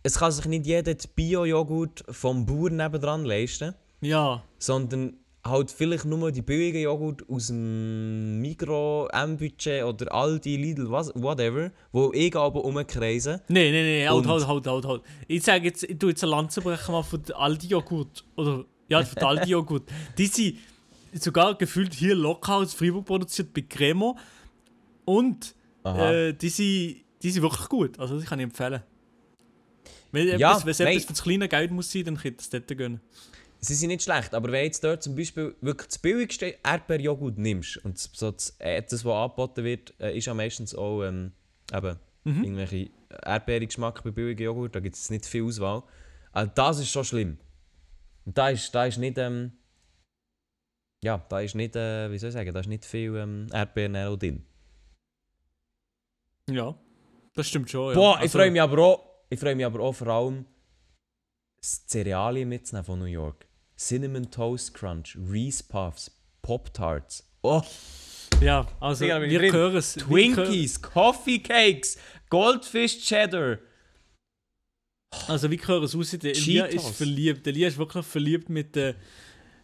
es kann sich nicht jeder Bio-Joghurt vom Bauern nebendran leisten, Ja, sondern halt vielleicht nur die billigen Joghurt aus dem Migro, M-Budget oder Aldi, Lidl, was, whatever, wo ich aber umkreisen. nee, nee, nee, halt, halt, halt, halt, halt. Ich sage jetzt, ich tue jetzt eine Lanze brechen mal von Aldi-Joghurt. Oder, ja, von Aldi-Joghurt. Die sind sogar gefühlt hier lokal aus Freiburg produziert bei Cremo. Und äh, die, sind, die sind wirklich gut. Also, die kann ich empfehlen. Wenn Ja, etwas, wenn es nein. etwas für das kleine Geld muss sein, dann könnt ihr das dort gönnen. Sie sind nicht schlecht, aber wenn jetzt dort zum Beispiel wirklich das billigste Erdbeerjoghurt nimmst und so das, äh, das was angeboten wird, äh, ist ja meistens auch ähm, eben Mhm. irgendwelche Erdbeergeschmack bei billigen Joghurt, da gibt es nicht viel Auswahl. Also das ist schon schlimm. Und da ist, da ist nicht, ähm, ja, da ist nicht, äh, wie soll ich sagen, da ist nicht viel ähm, Erdbeeren drin. Ja, das stimmt schon. Ja. Boah, ich Also- freue mich aber auch, ich freue mich aber auch vor allem, das Cerealien mitzunehmen von New York. Cinnamon Toast Crunch, Reese Puffs, Pop Tarts. Oh, Ja, also Digga, wir drin. hören es. Twinkies, Coffee Cakes, Goldfish Cheddar. Also wie hören es aus? Der Elia ist verliebt. Der Elia ist wirklich verliebt mit der,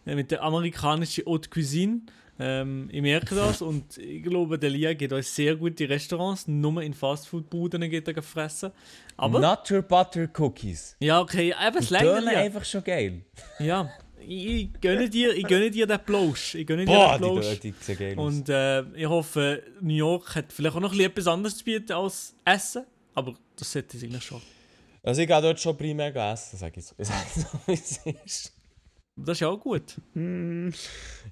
äh, mit der amerikanischen Haute Cuisine. Ähm, ich merke das und ich glaube, der Elia geht euch sehr gut in Restaurants, nur in Fastfood-Buden geht er fressen. Aber, Nutter Butter Cookies. ja okay, eben es Die Elia. einfach schon geil. Ja, ich, gönne dir, ich gönne dir den Plausch. Ich gönne dir Boah, den die, Plausch. die. Und äh, ich hoffe, New York hat vielleicht auch noch ein bisschen etwas anderes zu bieten als Essen. Aber das sollte es eigentlich schon. Also ich gehe dort schon primär essen, sage ich so. Ich sage so, wie es ist. Das ist ja auch gut.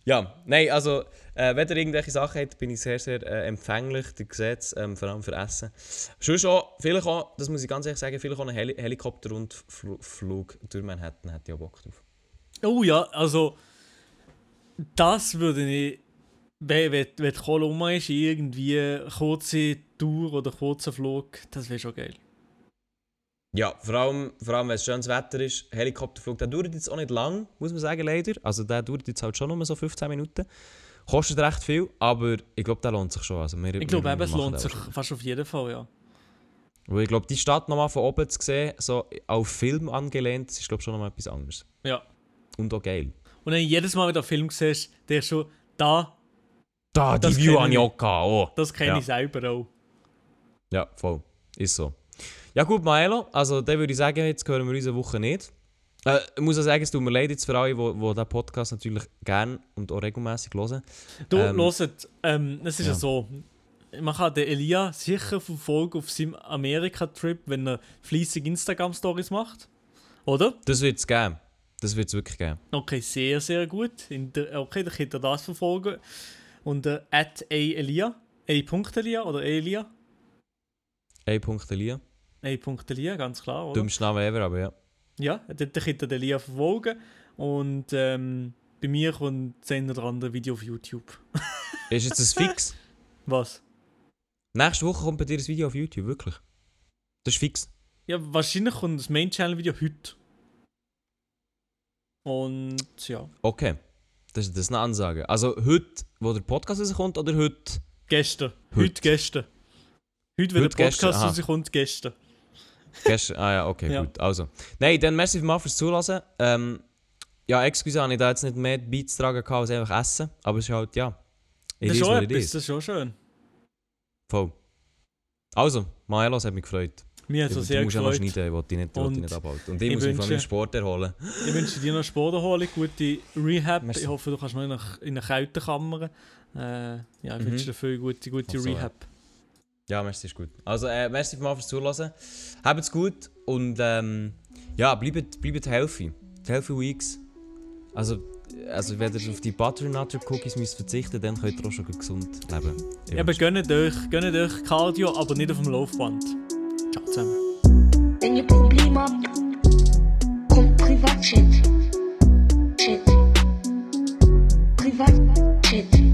Ja, nein, also, äh, wenn ihr irgendwelche Sachen habt, bin ich sehr, sehr äh, empfänglich, ihr seht es, ähm, vor allem für Essen. Schon schon, vielleicht auch, das muss ich ganz ehrlich sagen, vielleicht auch ein Heli Helikopterrundflug durch Manhattan hätte ich auch Bock drauf. Oh ja, also das würde ich, wenn, wenn, wenn die ist, irgendwie kurze Tour oder kurzer Flug, das wäre schon geil. Ja, vor allem, vor allem wenn es schönes Wetter ist, Helikopterflug, der dauert jetzt auch nicht lang, muss man sagen, leider. Also der dauert jetzt halt schon nur so 15 Minuten. Kostet recht viel, aber ich glaube, der lohnt sich schon. Also wir, Ich glaube eben, es lohnt sich fast auf jeden Fall, ja. Weil ich glaube, die Stadt nochmal von oben zu sehen, so auf Film angelehnt, ist glaube schon nochmal etwas anderes. Ja. Und auch geil. Und dann jedes Mal, wenn du einen Film siehst, der schon da, Da, die Das View habe ich ich. auch gehabt, oh. das kenne Ja. ich selber auch. Ja, voll. Ist so. Ja gut, Maelo, also dann würde ich sagen, jetzt hören wir unsere Woche nicht. Äh, ich muss auch sagen, es tut mir leid jetzt für alle, die, die diesen Podcast natürlich gerne und auch regelmäßig hören. Du, Ähm, hört, ähm, es ist ja. ja. so, man kann den Elia sicher verfolgen auf seinem Amerika-Trip, wenn er fleissig Instagram-Stories macht. Oder? Das wird es geben. Das wird es wirklich geben. Okay, sehr, sehr gut. In der, okay, dann könnt ihr das verfolgen. Unter at @elia, a.elia oder elia, Ein Punkt Elia. a.elia, ganz klar, oder? Dümmster Name ever, aber ja. Ja, dort könnt ihr den Elia verfolgen. Und ähm, bei mir kommt das eine oder andere Video auf YouTube. Ist jetzt ein Fix? Was? Nächste Woche kommt bei dir ein Video auf YouTube, wirklich. Das ist fix. Ja, wahrscheinlich kommt das Main-Channel-Video heute. Und ja, Okay. Das, das ist eine Ansage. Also heute, wo der Podcast rauskommt, oder heute? gestern. Heute, Heute. gestern. Heute, wenn Heute, der Podcast rauskommt, gestern. Gestern? Ah ja, okay, Ja. gut. Also. Nein, dann merci vielmals fürs Zulassen. Ähm, ja, excuse, habe ich da jetzt nicht mehr beizutragen gehabt, als einfach essen. Aber es ist halt, ja. Das ist is schon etwas, das ist schon schön. Voll. Also, Maelo, es hat mich gefreut. Mir hat es sehr du musst ja noch gefreut. schneiden, ich will dich nicht, will dich Und nicht abhalten. Und ich, ich muss mich von wünsche- meinem Sport erholen. Ich wünsche dir noch Sporterholung, gute Rehab. Merci. Ich hoffe, du kannst noch in eine, in eine Kältekammer. Äh, ja, ich Mhm. wünsche dir viel gute, gute so, ja. Rehab. Ja, merci, ist gut. Also, äh, merci vielmals fürs Zulassen. Habt's gut und ähm, ja, bleibt, bleibt healthy. Die Healthy Weeks. Also, also, wenn ihr auf die Butternut Cookies müsst verzichten dann könnt ihr auch schon gesund leben. Eben, wünsche- gönnt euch, gönnt euch Cardio, aber nicht auf dem Laufband. Ciao zusammen. Wenn ihr Probleme habt, kommt Privatchat. Chat. Privatchat.